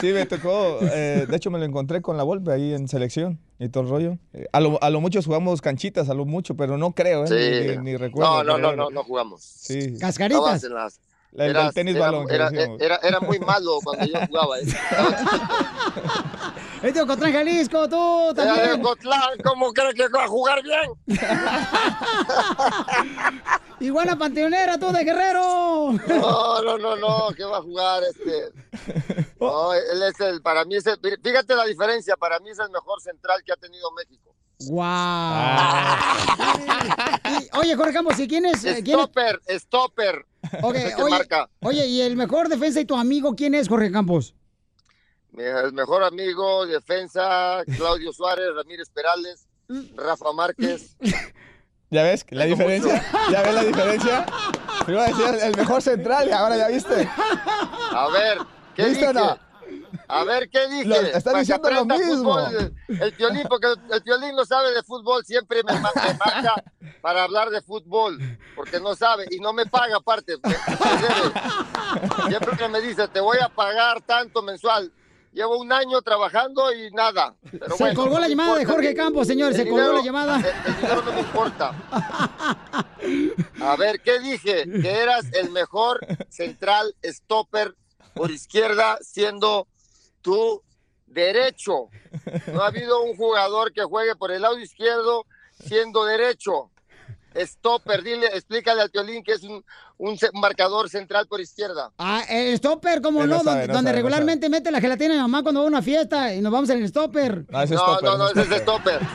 Sí, me tocó. eh, de hecho, me lo encontré con la Volpe ahí en selección y todo el rollo. Eh, a, lo, a lo mucho jugamos canchitas, a lo mucho, pero no creo, ¿eh? Sí. Ni, ni- ni recuerdo. No, no, no, no, no jugamos. Sí. Estabas en las- La- el eras- tenis era, balón que era, era, era muy malo cuando yo jugaba. ¿eh? Es de Ocotlán, Jalisco, tú Era de también. Ocotlán, ¿cómo crees que va a jugar bien? Iguana Panteonera, tú de Guerrero. No, no, no, no, que va a jugar este. No, él es el, para mí es el, fíjate la diferencia, para mí es el mejor central que ha tenido México. ¡Guau! Y, oye, Jorge Campos, ¿y quién es? eh, quién es? Stopper, stopper. Ok, Ese que oye, marca. oye, ¿y el mejor defensa y tu amigo quién es, Jorge Campos? Mi- El mejor amigo, defensa, Claudio Suárez, Ramírez Perales, Rafa Márquez. ¿Ya ves la diferencia? ¿Ya ves la diferencia? Primero decía el mejor central y ahora ya viste. A ver, ¿qué ¿Viste o no? A ver, ¿qué dije? Lo- que diciendo lo mismo. fútbol, el, violín, porque el, violín no sabe de fútbol, siempre me, me marca para hablar de fútbol, porque no sabe y no me paga aparte. Siempre me dice, te voy a pagar tanto mensual. Llevo un año trabajando y nada. Pero Se bueno, colgó la llamada de. Jorge Campos, señor, El se colgó la llamada. El, el dinero no me importa. A ver, ¿qué dije? Que eras el mejor central stopper por izquierda siendo tú derecho. No ha habido un jugador que juegue por el lado izquierdo siendo derecho. Stopper, dile, explícale al Piolín que es un, un marcador central por izquierda. Ah, el stopper, ¿cómo no? no sabe, donde no donde sabe, no regularmente mete la gelatina de mamá cuando va a una fiesta y nos vamos en el stopper. No, ese No, no, no, ese es stopper.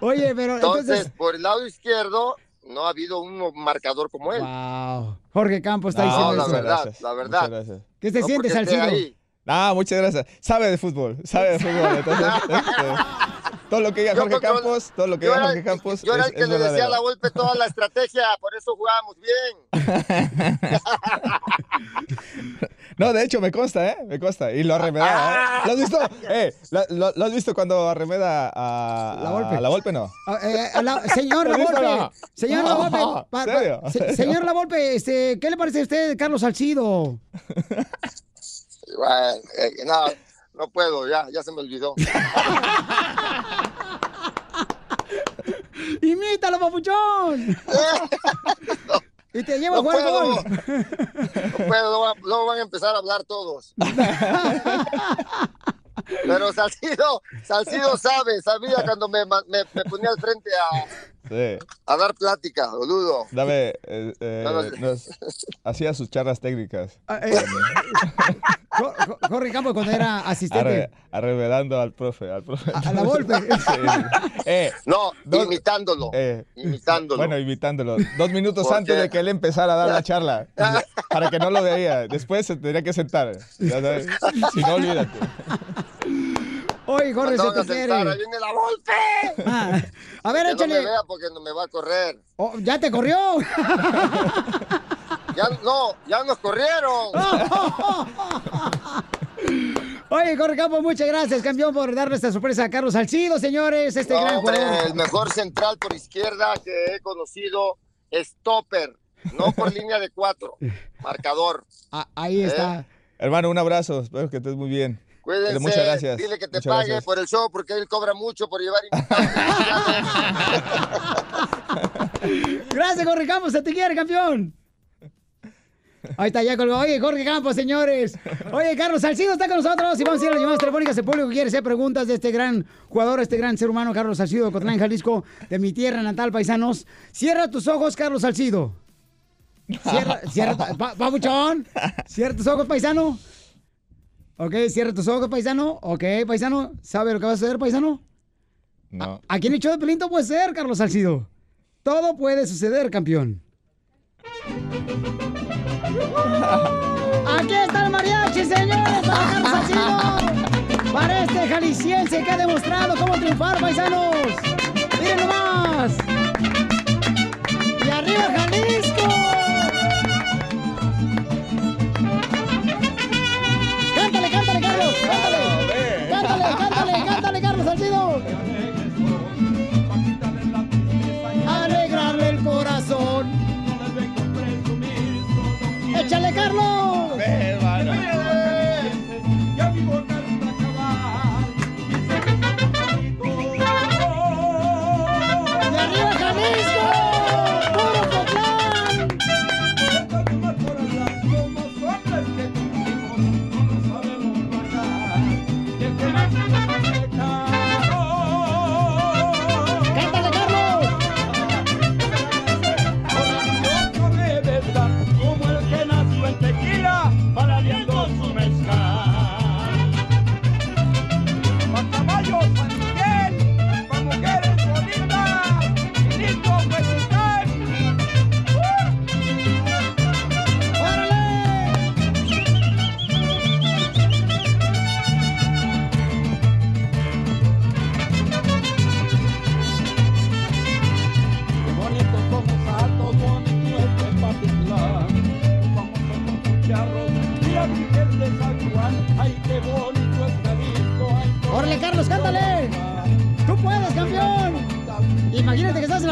Oye, pero Entonces, entonces... por el lado izquierdo no ha habido un marcador como él. Wow. Jorge Campos está No, diciendo la eso. verdad, la verdad. Muchas gracias. ¿Qué se No siente, porque esté Salcido? Ah, muchas gracias. Sabe de fútbol, sabe de fútbol. Entonces, este, todo lo que diga Jorge Campos, todo lo que diga Jorge Campos yo era el que le decía a la golpe toda la estrategia, por eso jugábamos bien. No, de hecho, me consta, ¿eh? Me consta. Y lo arremedaba, ¿eh? ¿Lo has visto? Eh, ¿lo, lo- lo has visto cuando arremeda a, La Volpe. a la Volpe? No. Ah, eh, a la- señor ¿Lo La no? señor La Volpe, No, pa- pa- ¿serio? se- ¿Serio? señor La Volpe, este, ¿qué le parece a usted, Carlos Salcido? Bueno, eh, no, no puedo, ya, ya se me olvidó. ¡Imítalo, papuchón! y te llevo a No jugar puedo. gol. No puedo, luego, van a empezar a hablar todos. Pero Salcido, Salcido sabe, sabía cuando me, me ponía al frente a, Sí. a dar plática, boludo. Dame, eh, eh, No, no. nos- hacía sus charlas técnicas. Ah, eh, Jo- Jo- Jorge Campos cuando era asistente. Arre- arremedando al profe, al profe. A la Volpe. Sí. Eh, No, dos- imitándolo. eh, imitándolo. Bueno, imitándolo. Dos minutos ¿Por antes de que él empezara a dar la charla. Para que no lo veía. Después se tendría que sentar. Si no, olvídate. Oye, Jorge, se te quiere. ahí viene la golpe. Ah, a ver, Que no me échale. vea porque no me va a correr. Oh, ¿Ya te corrió? Ya, no, ya nos corrieron. Oye, Jorge Campos, muchas gracias, campeón, por darle esta sorpresa a Carlos Salcido, señores, este No, gran hombre, jugador. el mejor central por izquierda que he conocido, stopper, no por línea de cuatro, marcador. Ah, ahí está. Hermano, un abrazo. Espero que estés muy bien. Cuídense, Muchas gracias. dile que te Muchas pague gracias. por el show porque él cobra mucho por llevar Gracias, Jorge Campos, se te quiere, campeón. Ahí está, ya colgó. Oye, Jorge Campos, señores. Oye, Carlos Salcido está con nosotros y vamos a ir a las llamadas telefónicas. El público quiere hacer preguntas de este gran jugador, este gran ser humano, Carlos Salcido de Cotlán, Jalisco, de mi tierra natal, paisanos. Cierra tus ojos, Carlos Salcido. Cierra, cierra, pa- papuchón. Cierra tus ojos, paisano. Ok, cierra tus ojos, paisano. Ok, paisano. ¿Sabe lo que va a suceder, paisano? No. Aquí en el show de Pelín todo puede ser, Carlos Salcido. Todo puede suceder, campeón. Aquí está el mariachi, señores, para Carlos Salcido. Para este jalisciense que ha demostrado cómo triunfar, paisanos. Miren nomás. Y arriba Jalisco. Cántale, Carlos Salcido. Alegrarle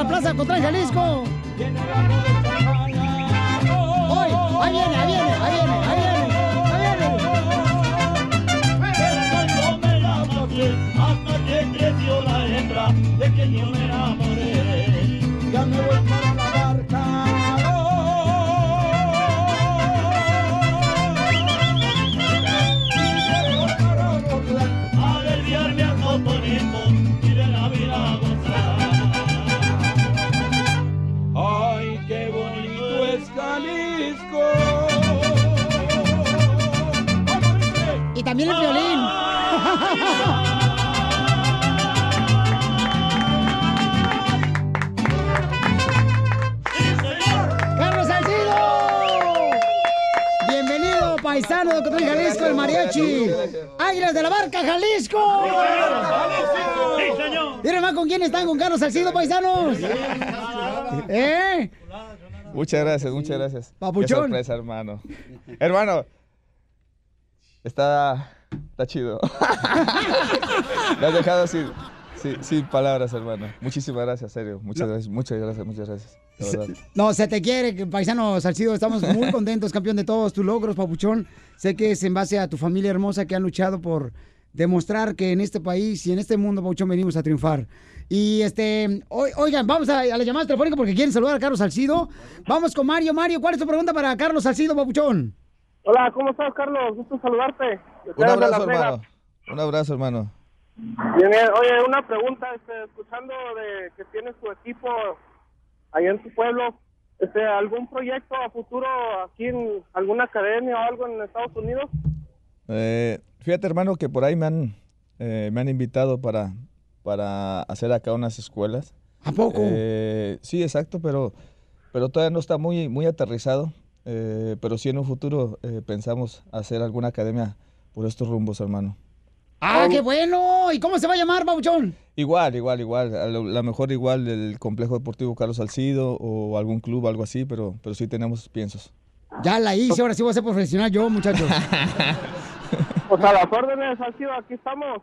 la plaza contra Jalisco. Paisano de Jalisco, el mariachi. ¡Águilas de la Barca, Jalisco! ¡Sí, señor! Miren más con quién están, con Carlos Salcido, paisanos. ¿Eh? Muchas gracias, muchas gracias. Papuchón. Qué sorpresa, hermano. Hermano, está, está chido. Me has dejado sin, sin, sin palabras, hermano. Muchísimas gracias, serio. Muchas gracias, muchas gracias, muchas gracias. Verdad. No, se te quiere, que- paisano Salcido. Estamos muy contentos, campeón de todos tus logros, papuchón. Sé que es en base a tu familia hermosa que han luchado por demostrar que en este país y en este mundo, papuchón, venimos a triunfar. Y este, o- oigan, vamos a, a la llamada telefónica porque quieren saludar a Carlos Salcido. Vamos con Mario. Mario, ¿cuál es tu pregunta para Carlos Salcido, papuchón? Hola, ¿cómo estás, Carlos? Gusto saludarte. Un abrazo, hermano. Un abrazo, hermano. Bien, bien. Oye, una pregunta, este, escuchando de que tienes tu equipo allá en tu pueblo, este, ¿algún proyecto a futuro aquí en alguna academia o algo en Estados Unidos? Eh, fíjate, hermano, que por ahí me han, eh, me han invitado para, para hacer acá unas escuelas. ¿A poco? Eh, sí, exacto, pero, pero todavía no está muy, muy aterrizado. Eh, pero sí en un futuro eh, pensamos hacer alguna academia por estos rumbos, hermano. ¡Ah, qué bueno! ¿Y cómo se va a llamar, papuchón? Igual, igual, igual. A lo, la mejor igual el Complejo Deportivo Carlos Salcido o algún club, algo así, pero, pero sí tenemos piensos. Ya la hice, ahora sí voy a ser profesional yo, muchachos. Pues a las órdenes, ha sido, aquí estamos.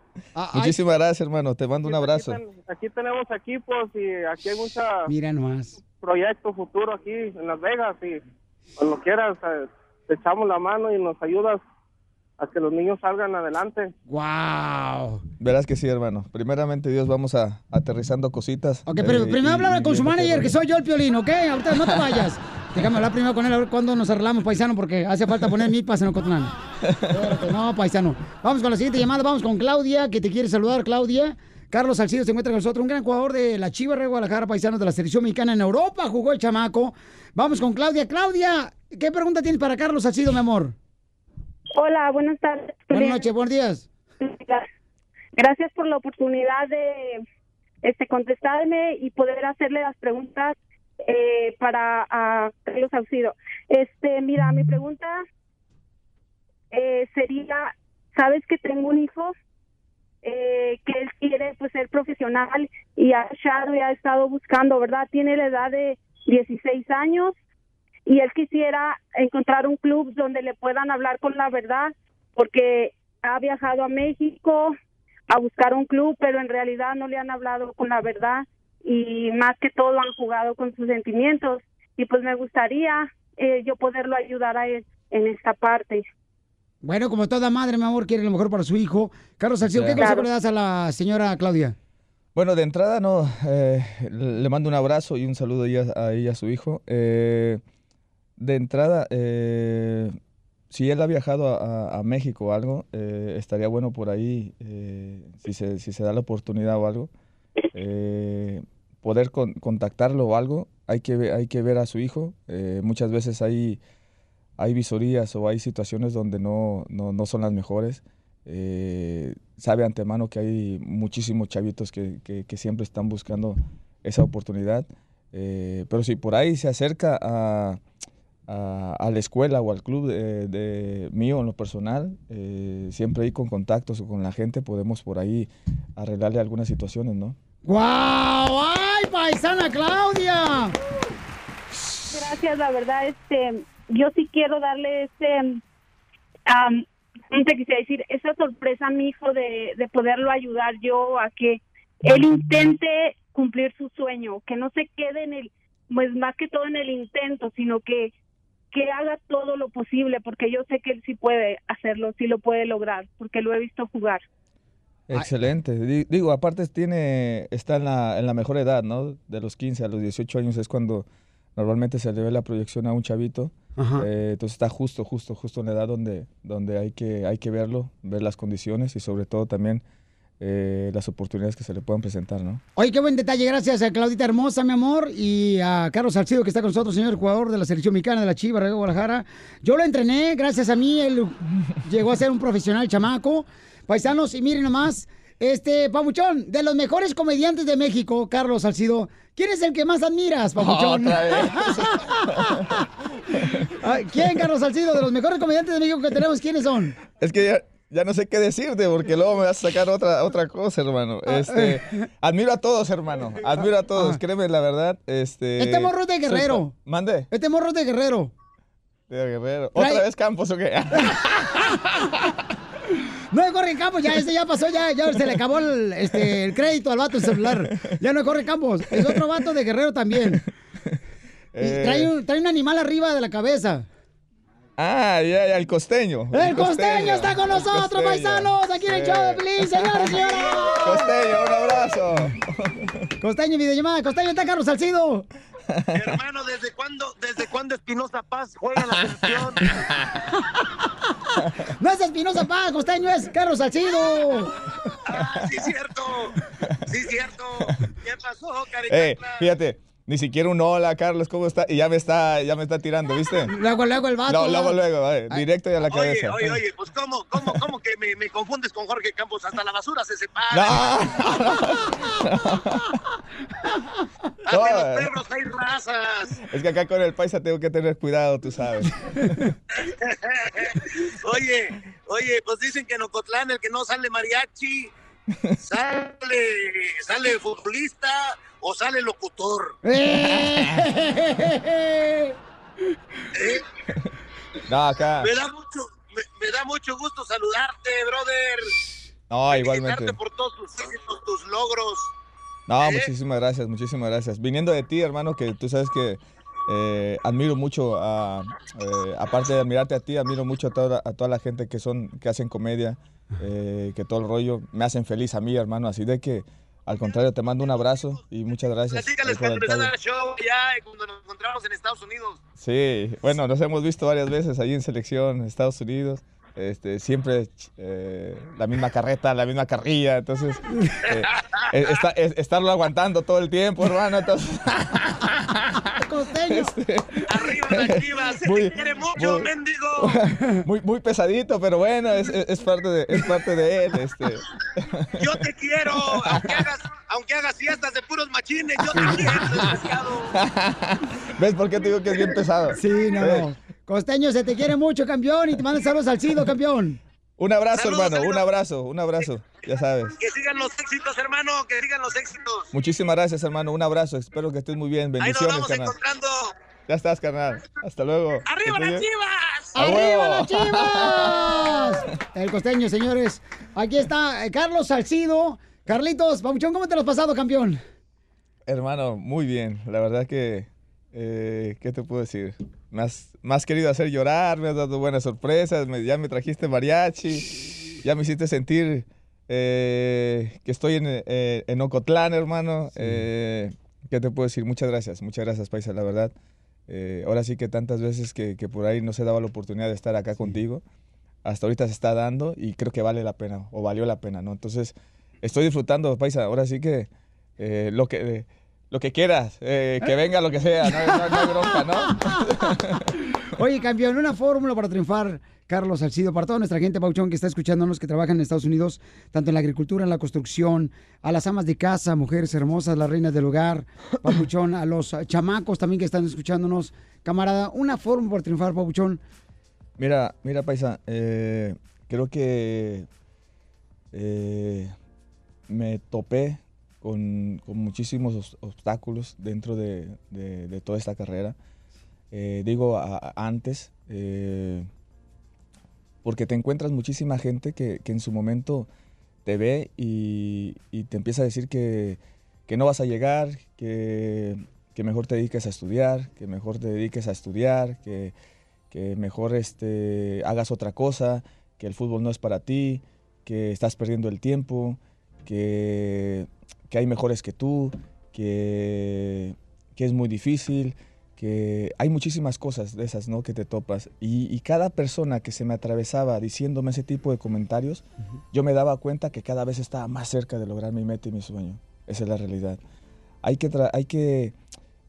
Muchísimas gracias, hermano. Te mando un abrazo. Aquí, ten- aquí tenemos equipos y aquí hay mucha Mira nomás. proyecto futuro aquí en Las Vegas y cuando quieras eh, te echamos la mano y nos ayudas a que los niños salgan adelante. ¡Wow! Verás que sí, hermano. Primeramente, Dios, vamos a aterrizando cositas. Ok, pero eh, primero y- habla y con su manager, que soy yo el piolín, ¿ok? Ahorita no te vayas. Déjame hablar primero con él, a ver cuándo nos arreglamos, paisano, porque hace falta poner milpas en. Espérate, No, paisano. Vamos con la siguiente llamada, vamos con Claudia, que te quiere saludar, Claudia. Carlos Salcido se encuentra con nosotros, un gran jugador de la Chivas de Guadalajara, paisano de la selección mexicana en Europa, jugó el chamaco. Vamos con Claudia. Claudia, ¿qué pregunta tienes para Carlos Salcido, mi amor? Hola, buenas tardes. Buenas noches, buenos días. Gracias por la oportunidad de este contestarme y poder hacerle las preguntas eh, para a Carlos Saucido. Este, mira, mi pregunta eh, sería, sabes que tengo un hijo eh, que él quiere pues ser profesional y ha y ha estado buscando, ¿verdad? Tiene la edad de 16 años y él quisiera encontrar un club donde le puedan hablar con la verdad porque ha viajado a México a buscar un club, pero en realidad no le han hablado con la verdad y más que todo han jugado con sus sentimientos y pues me gustaría eh, yo poderlo ayudar a él en esta parte. Bueno, como toda madre, mi amor, quiere lo mejor para su hijo. Carlos Salcido, ¿qué Claro. consejo le das a la señora Claudia? Bueno, de entrada, no, eh, le mando un abrazo y un saludo a ella, a, ella, a su hijo. Eh, de entrada, eh, si él ha viajado a, México o algo, eh, estaría bueno por ahí, eh, si, se, da la oportunidad o algo, poder con- contactarlo o algo. Hay que, hay que ver a su hijo. Muchas veces hay, hay visorías o hay situaciones donde no, no, no son las mejores. Sabe antemano que hay muchísimos chavitos que, que- siempre están buscando esa oportunidad. Pero si por ahí se acerca a, a, a la escuela o al club de, de mío en lo personal, eh, siempre ahí con contactos o con la gente podemos por ahí arreglarle algunas situaciones, ¿no? ¡Guau! ¡Ay, paisana Claudia! Gracias, la verdad, este, yo sí quiero darle este, am, ¿cómo te quisiera decir? Esa sorpresa a mi hijo de, de poderlo ayudar yo a que él intente cumplir su sueño, que no se quede en el, pues más que todo en el intento, sino que, que haga todo lo posible, porque yo sé que él sí puede hacerlo, sí lo puede lograr, porque lo he visto jugar. Excelente. Di- Digo, aparte tiene, está en la, en la mejor edad, ¿no? De los 15 a los 18 años es cuando normalmente se le ve la proyección a un chavito. Ajá. Eh, entonces está justo, justo, justo en la edad donde, donde hay, que, hay que verlo, ver las condiciones y sobre todo también eh, las oportunidades que se le puedan presentar, ¿no? Oye, qué buen detalle. Gracias a Claudita Hermosa, mi amor, y a Carlos Salcido, que está con nosotros, señor jugador de la selección mexicana de la Chivas de Guadalajara. Yo lo entrené, gracias a mí, él llegó a ser un profesional chamaco. Paisanos, y miren nomás, este, Pabuchón, de los mejores comediantes de México, Carlos Salcido, ¿quién es el que más admiras, Pabuchón? ¿Quién, Carlos Salcido? De los mejores comediantes de México que tenemos, ¿quiénes son? Es que ya, ya no sé qué decirte porque luego me vas a sacar otra, otra cosa, hermano. Ah, Este, admiro a todos, hermano. Admiro a todos, créeme la verdad. Este, Este morro es de Guerrero. Mande. Este morro es de Guerrero. De Guerrero. Trae- ¿Otra vez Campos o qué? No corre campos, ya ese ya pasó, ya, ya se le acabó el, este, el crédito al vato del celular. Ya no corre campos. Es otro vato de Guerrero también. Eh. trae, un, trae un animal arriba de la cabeza. Ah, ya, ya, el costeño. El costeño está con nosotros, paisanos, aquí en el show de Pelín, señores y señoras. Costeño, un abrazo. Costeño, videollamada. Costeño, está Carlos Salcido. Hermano, ¿desde cuándo, desde cuándo Espinosa Paz juega la selección? No es Espinosa Paz, Costeño, es Carlos Salcido. Ah, sí, cierto. Sí, cierto. ¿Qué pasó, Eh, Caricatura? fíjate, ni siquiera un hola, Carlos, ¿cómo está? Y ya me está, ya me está tirando, ¿viste? Luego, luego el vato. Luego, luego, luego, vale, directo y a la Oye, cabeza. oye, oye, pues cómo, cómo, cómo que me, me confundes con Jorge Campos, hasta la basura se separa. No, Hasta los eh. perros hay razas. Es que acá con el paisa tengo que tener cuidado, tú sabes. Oye, oye, pues dicen que en Ocotlán el que no sale mariachi, sale, sale futbolista o sale locutor. Eh. No, acá. Me da mucho, me, me da mucho gusto saludarte, brother. No, igualmente. Por todos tus éxitos, tus logros. No, ¿Eh? muchísimas gracias, muchísimas gracias. Viniendo de ti, hermano, que tú sabes que eh, admiro mucho, a, eh, aparte de admirarte a ti, admiro mucho a toda, a toda la gente que son, que hacen comedia, eh, que todo el rollo me hacen feliz a mí, hermano. Así de que, al contrario, te mando un abrazo y muchas gracias. Platícales cuando empezó detalle. el show ya cuando nos encontramos en Estados Unidos. Sí, bueno, nos hemos visto varias veces ahí en selección, en Estados Unidos. Este, siempre eh, la misma carreta, la misma carrilla, entonces eh, eh, está- es- estarlo aguantando todo el tiempo, hermano. Entonces, Costeño. Arriba la chiva, se Muy- te quiere mucho, muy- mendigo. muy, muy pesadito, pero bueno, es, es- parte de, es parte de él. Este. Yo te quiero, aunque hagas, aunque hagas fiestas de puros machines, yo te quiero, desgraciado. ¿Ves por qué te digo que es bien pesado? Sí, no, Eh, no. Costeño, se te quiere mucho, campeón, y te manda saludos al Cido, campeón. Un abrazo, Saludos, hermano, un abrazo, un abrazo, ya sabes. Que sigan los éxitos, hermano, que sigan los éxitos. Muchísimas gracias, hermano, un abrazo, espero que estés muy bien, Ahí nos bendiciones, vamos carnal. encontrando. Ya estás, carnal, hasta luego. ¡Arriba las bien. chivas! ¡A ¡Arriba las chivas! El costeño, señores. Aquí está eh, Carlos Salcido. Carlitos, Pabuchón, ¿cómo te lo has pasado, campeón? Hermano, muy bien. La verdad que, eh, ¿qué te puedo decir? Me has, me has querido hacer llorar, me has dado buenas sorpresas, me- ya me trajiste mariachi, ya me hiciste sentir eh, que estoy en, eh, en Ocotlán, hermano. Eh, ¿Qué te puedo decir? Muchas gracias, muchas gracias, Paisa, la verdad. Ahora sí que tantas veces que, que por ahí no se daba la oportunidad de estar acá contigo, hasta ahorita se está dando y creo que vale la pena, o valió la pena, ¿no? Entonces, estoy disfrutando, Paisa, ahora sí que lo que... lo que quieras, eh, que venga lo que sea, no, no- no hay bronca, ¿no? Oye, campeón, una fórmula para triunfar, Carlos Salcido, para toda nuestra gente, Pauchón, que está escuchándonos, que trabaja en Estados Unidos, tanto en la agricultura, en la construcción, a las amas de casa, mujeres hermosas, las reinas del hogar, Papuchón, a los chamacos también que están escuchándonos. Camarada, una fórmula para triunfar, Papuchón. Mira, mira, Paisa, eh, creo que eh, me topé con, con muchísimos obs- obstáculos dentro de, de- toda esta carrera. Eh, digo antes, eh, porque te encuentras muchísima gente que, que en su momento te ve y, te empieza a decir que, que no vas a llegar, que, que mejor te dediques a estudiar, que mejor te dediques a estudiar, que, que mejor este, hagas otra cosa, que el fútbol no es para ti, que estás perdiendo el tiempo, que, que hay mejores que tú, que, que es muy difícil, que hay muchísimas cosas de esas ¿no? que te topas. Y, y cada persona que se me atravesaba diciéndome ese tipo de comentarios, yo me daba cuenta que cada vez estaba más cerca de lograr mi meta y mi sueño. Esa es la realidad. Hay que, hay que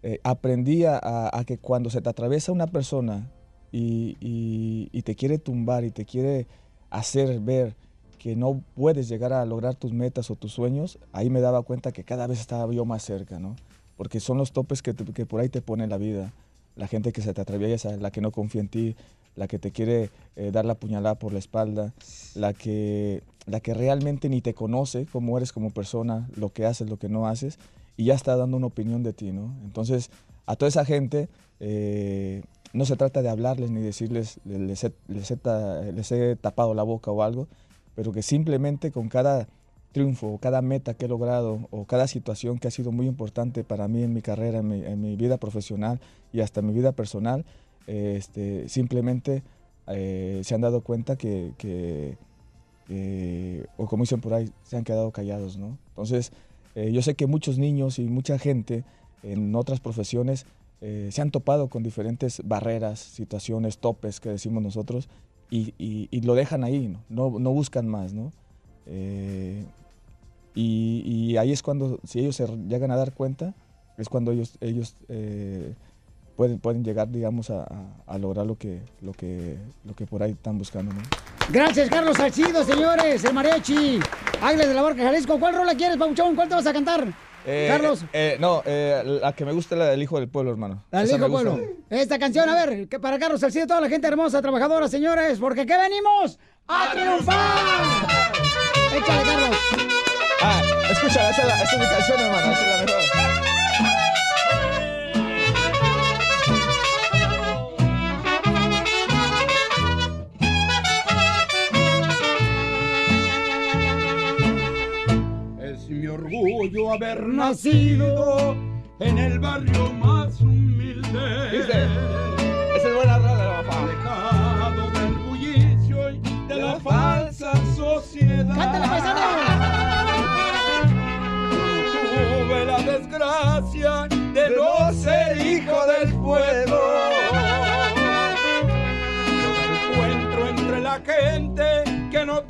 eh, aprendí a, a- a que cuando se te atraviesa una persona y, y- y te quiere tumbar y te quiere hacer ver que no puedes llegar a lograr tus metas o tus sueños, ahí me daba cuenta que cada vez estaba yo más cerca, ¿no? Porque son los topes que, que por ahí te pone la vida. La gente que se te atraviesa, la que no confía en ti, la que te quiere eh, dar la puñalada por la espalda, la que, la que realmente ni te conoce cómo eres como persona, lo que haces, lo que no haces, y ya está dando una opinión de ti, ¿no? Entonces, a toda esa gente, eh, no se trata de hablarles ni decirles, les he, les he tapado la boca o algo, pero que simplemente con cada triunfo cada meta que he logrado o cada situación que ha sido muy importante para mí en mi carrera, en mi, en mi vida profesional y hasta en mi vida personal, eh, este, simplemente eh, se han dado cuenta que, que, que, o como dicen por ahí, se han quedado callados, ¿no? Entonces, eh, yo sé que muchos niños y mucha gente en otras profesiones eh, se han topado con diferentes barreras, situaciones, topes que decimos nosotros, y, lo dejan ahí, ¿no? No, buscan más, ¿no? Eh, y, ahí es cuando, si ellos se llegan a dar cuenta, es cuando ellos, ellos eh, pueden, pueden llegar, digamos, a, a- a lograr lo que, lo, que, lo que por ahí están buscando, ¿no? Gracias, Carlos Salcido, señores, el mariachi. Águilas de la Barca Jalisco. ¿Cuál rola quieres, Pauchón? ¿Cuál te vas a cantar? Eh, Carlos. eh, no, eh, la que me gusta es la del Hijo del Pueblo, hermano. Dale, Esa hijo gusta. pueblo. Esta canción, a ver, que para Carlos Salcido, toda la gente hermosa, trabajadora, señores, porque ¿qué venimos? ¡A triunfar! Échale, Carlos. Ah, escucha, esa es, la- esa es mi canción, hermano, esa es la mejor. Orgullo haber nacido en el barrio más humilde. ¿Viste? Esa es buena rola, papá. Alejado del bullicio y de la falsa sociedad. ¡Cántala, paisano! Tuve la desgracia de no ser hijo del pueblo. Yo me encuentro entre la gente que no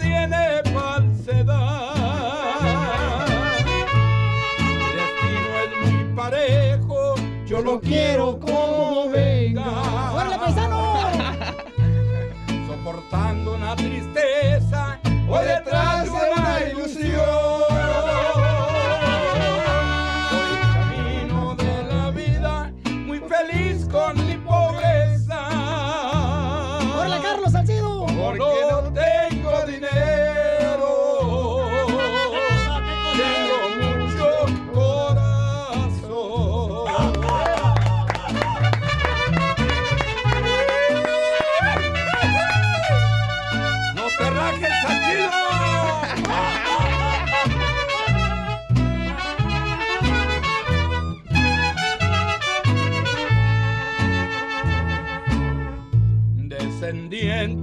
lo quiero como venga. ¡Órale, paisano! Soportando una tristeza o detrás de una ilusión.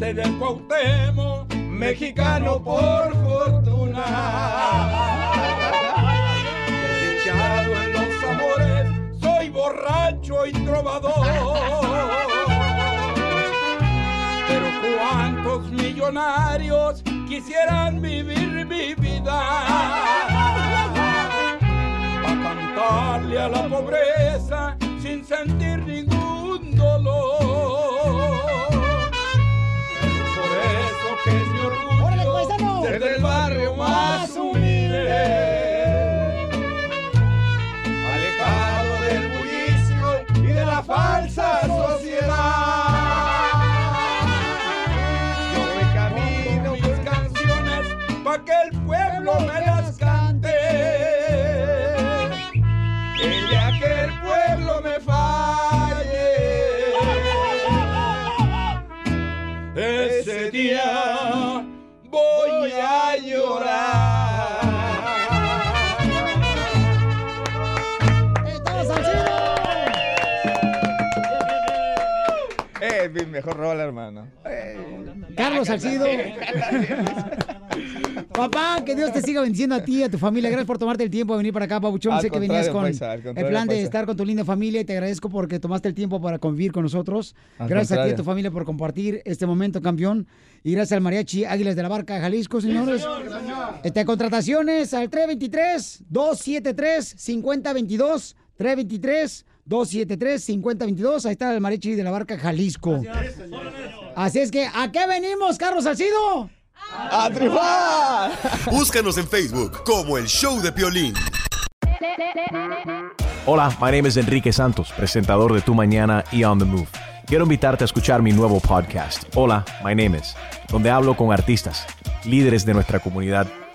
Presidente del Cuauhtémoc, mexicano por fortuna. Desdichado en los amores, soy borracho y trovador. Pero cuántos millonarios quisieran vivir mi vida. Para cantarle a la pobreza sin sentir ningún dolor. Que es mi orgullo ser del barrio más humilde. Mejor rola, hermano. Carlos Salcido. Papá, que Dios te siga bendiciendo a ti y a tu familia. Gracias por tomarte el tiempo de venir para acá, Pabuchón. Al sé que venías con paisa, al el plan de paisa. estar con tu linda familia y te agradezco porque tomaste el tiempo para convivir con nosotros. Al gracias a ti y a tu familia por compartir este momento, campeón. Y gracias al Mariachi Águilas de la Barca de Jalisco, señores. Este, contrataciones al 323-273-5022. 323-273-5022. Ahí está el Mariachi de la Barca Jalisco. Así es que, ¿a qué venimos, Carlos Salcido? ¡A triunfar! Búscanos en Facebook como El Show de Piolín. Hola, my name is Enrique Santos, presentador de Tu Mañana y On the Move. Quiero invitarte a escuchar mi nuevo podcast, Hola, my name is, donde hablo con artistas, líderes de nuestra comunidad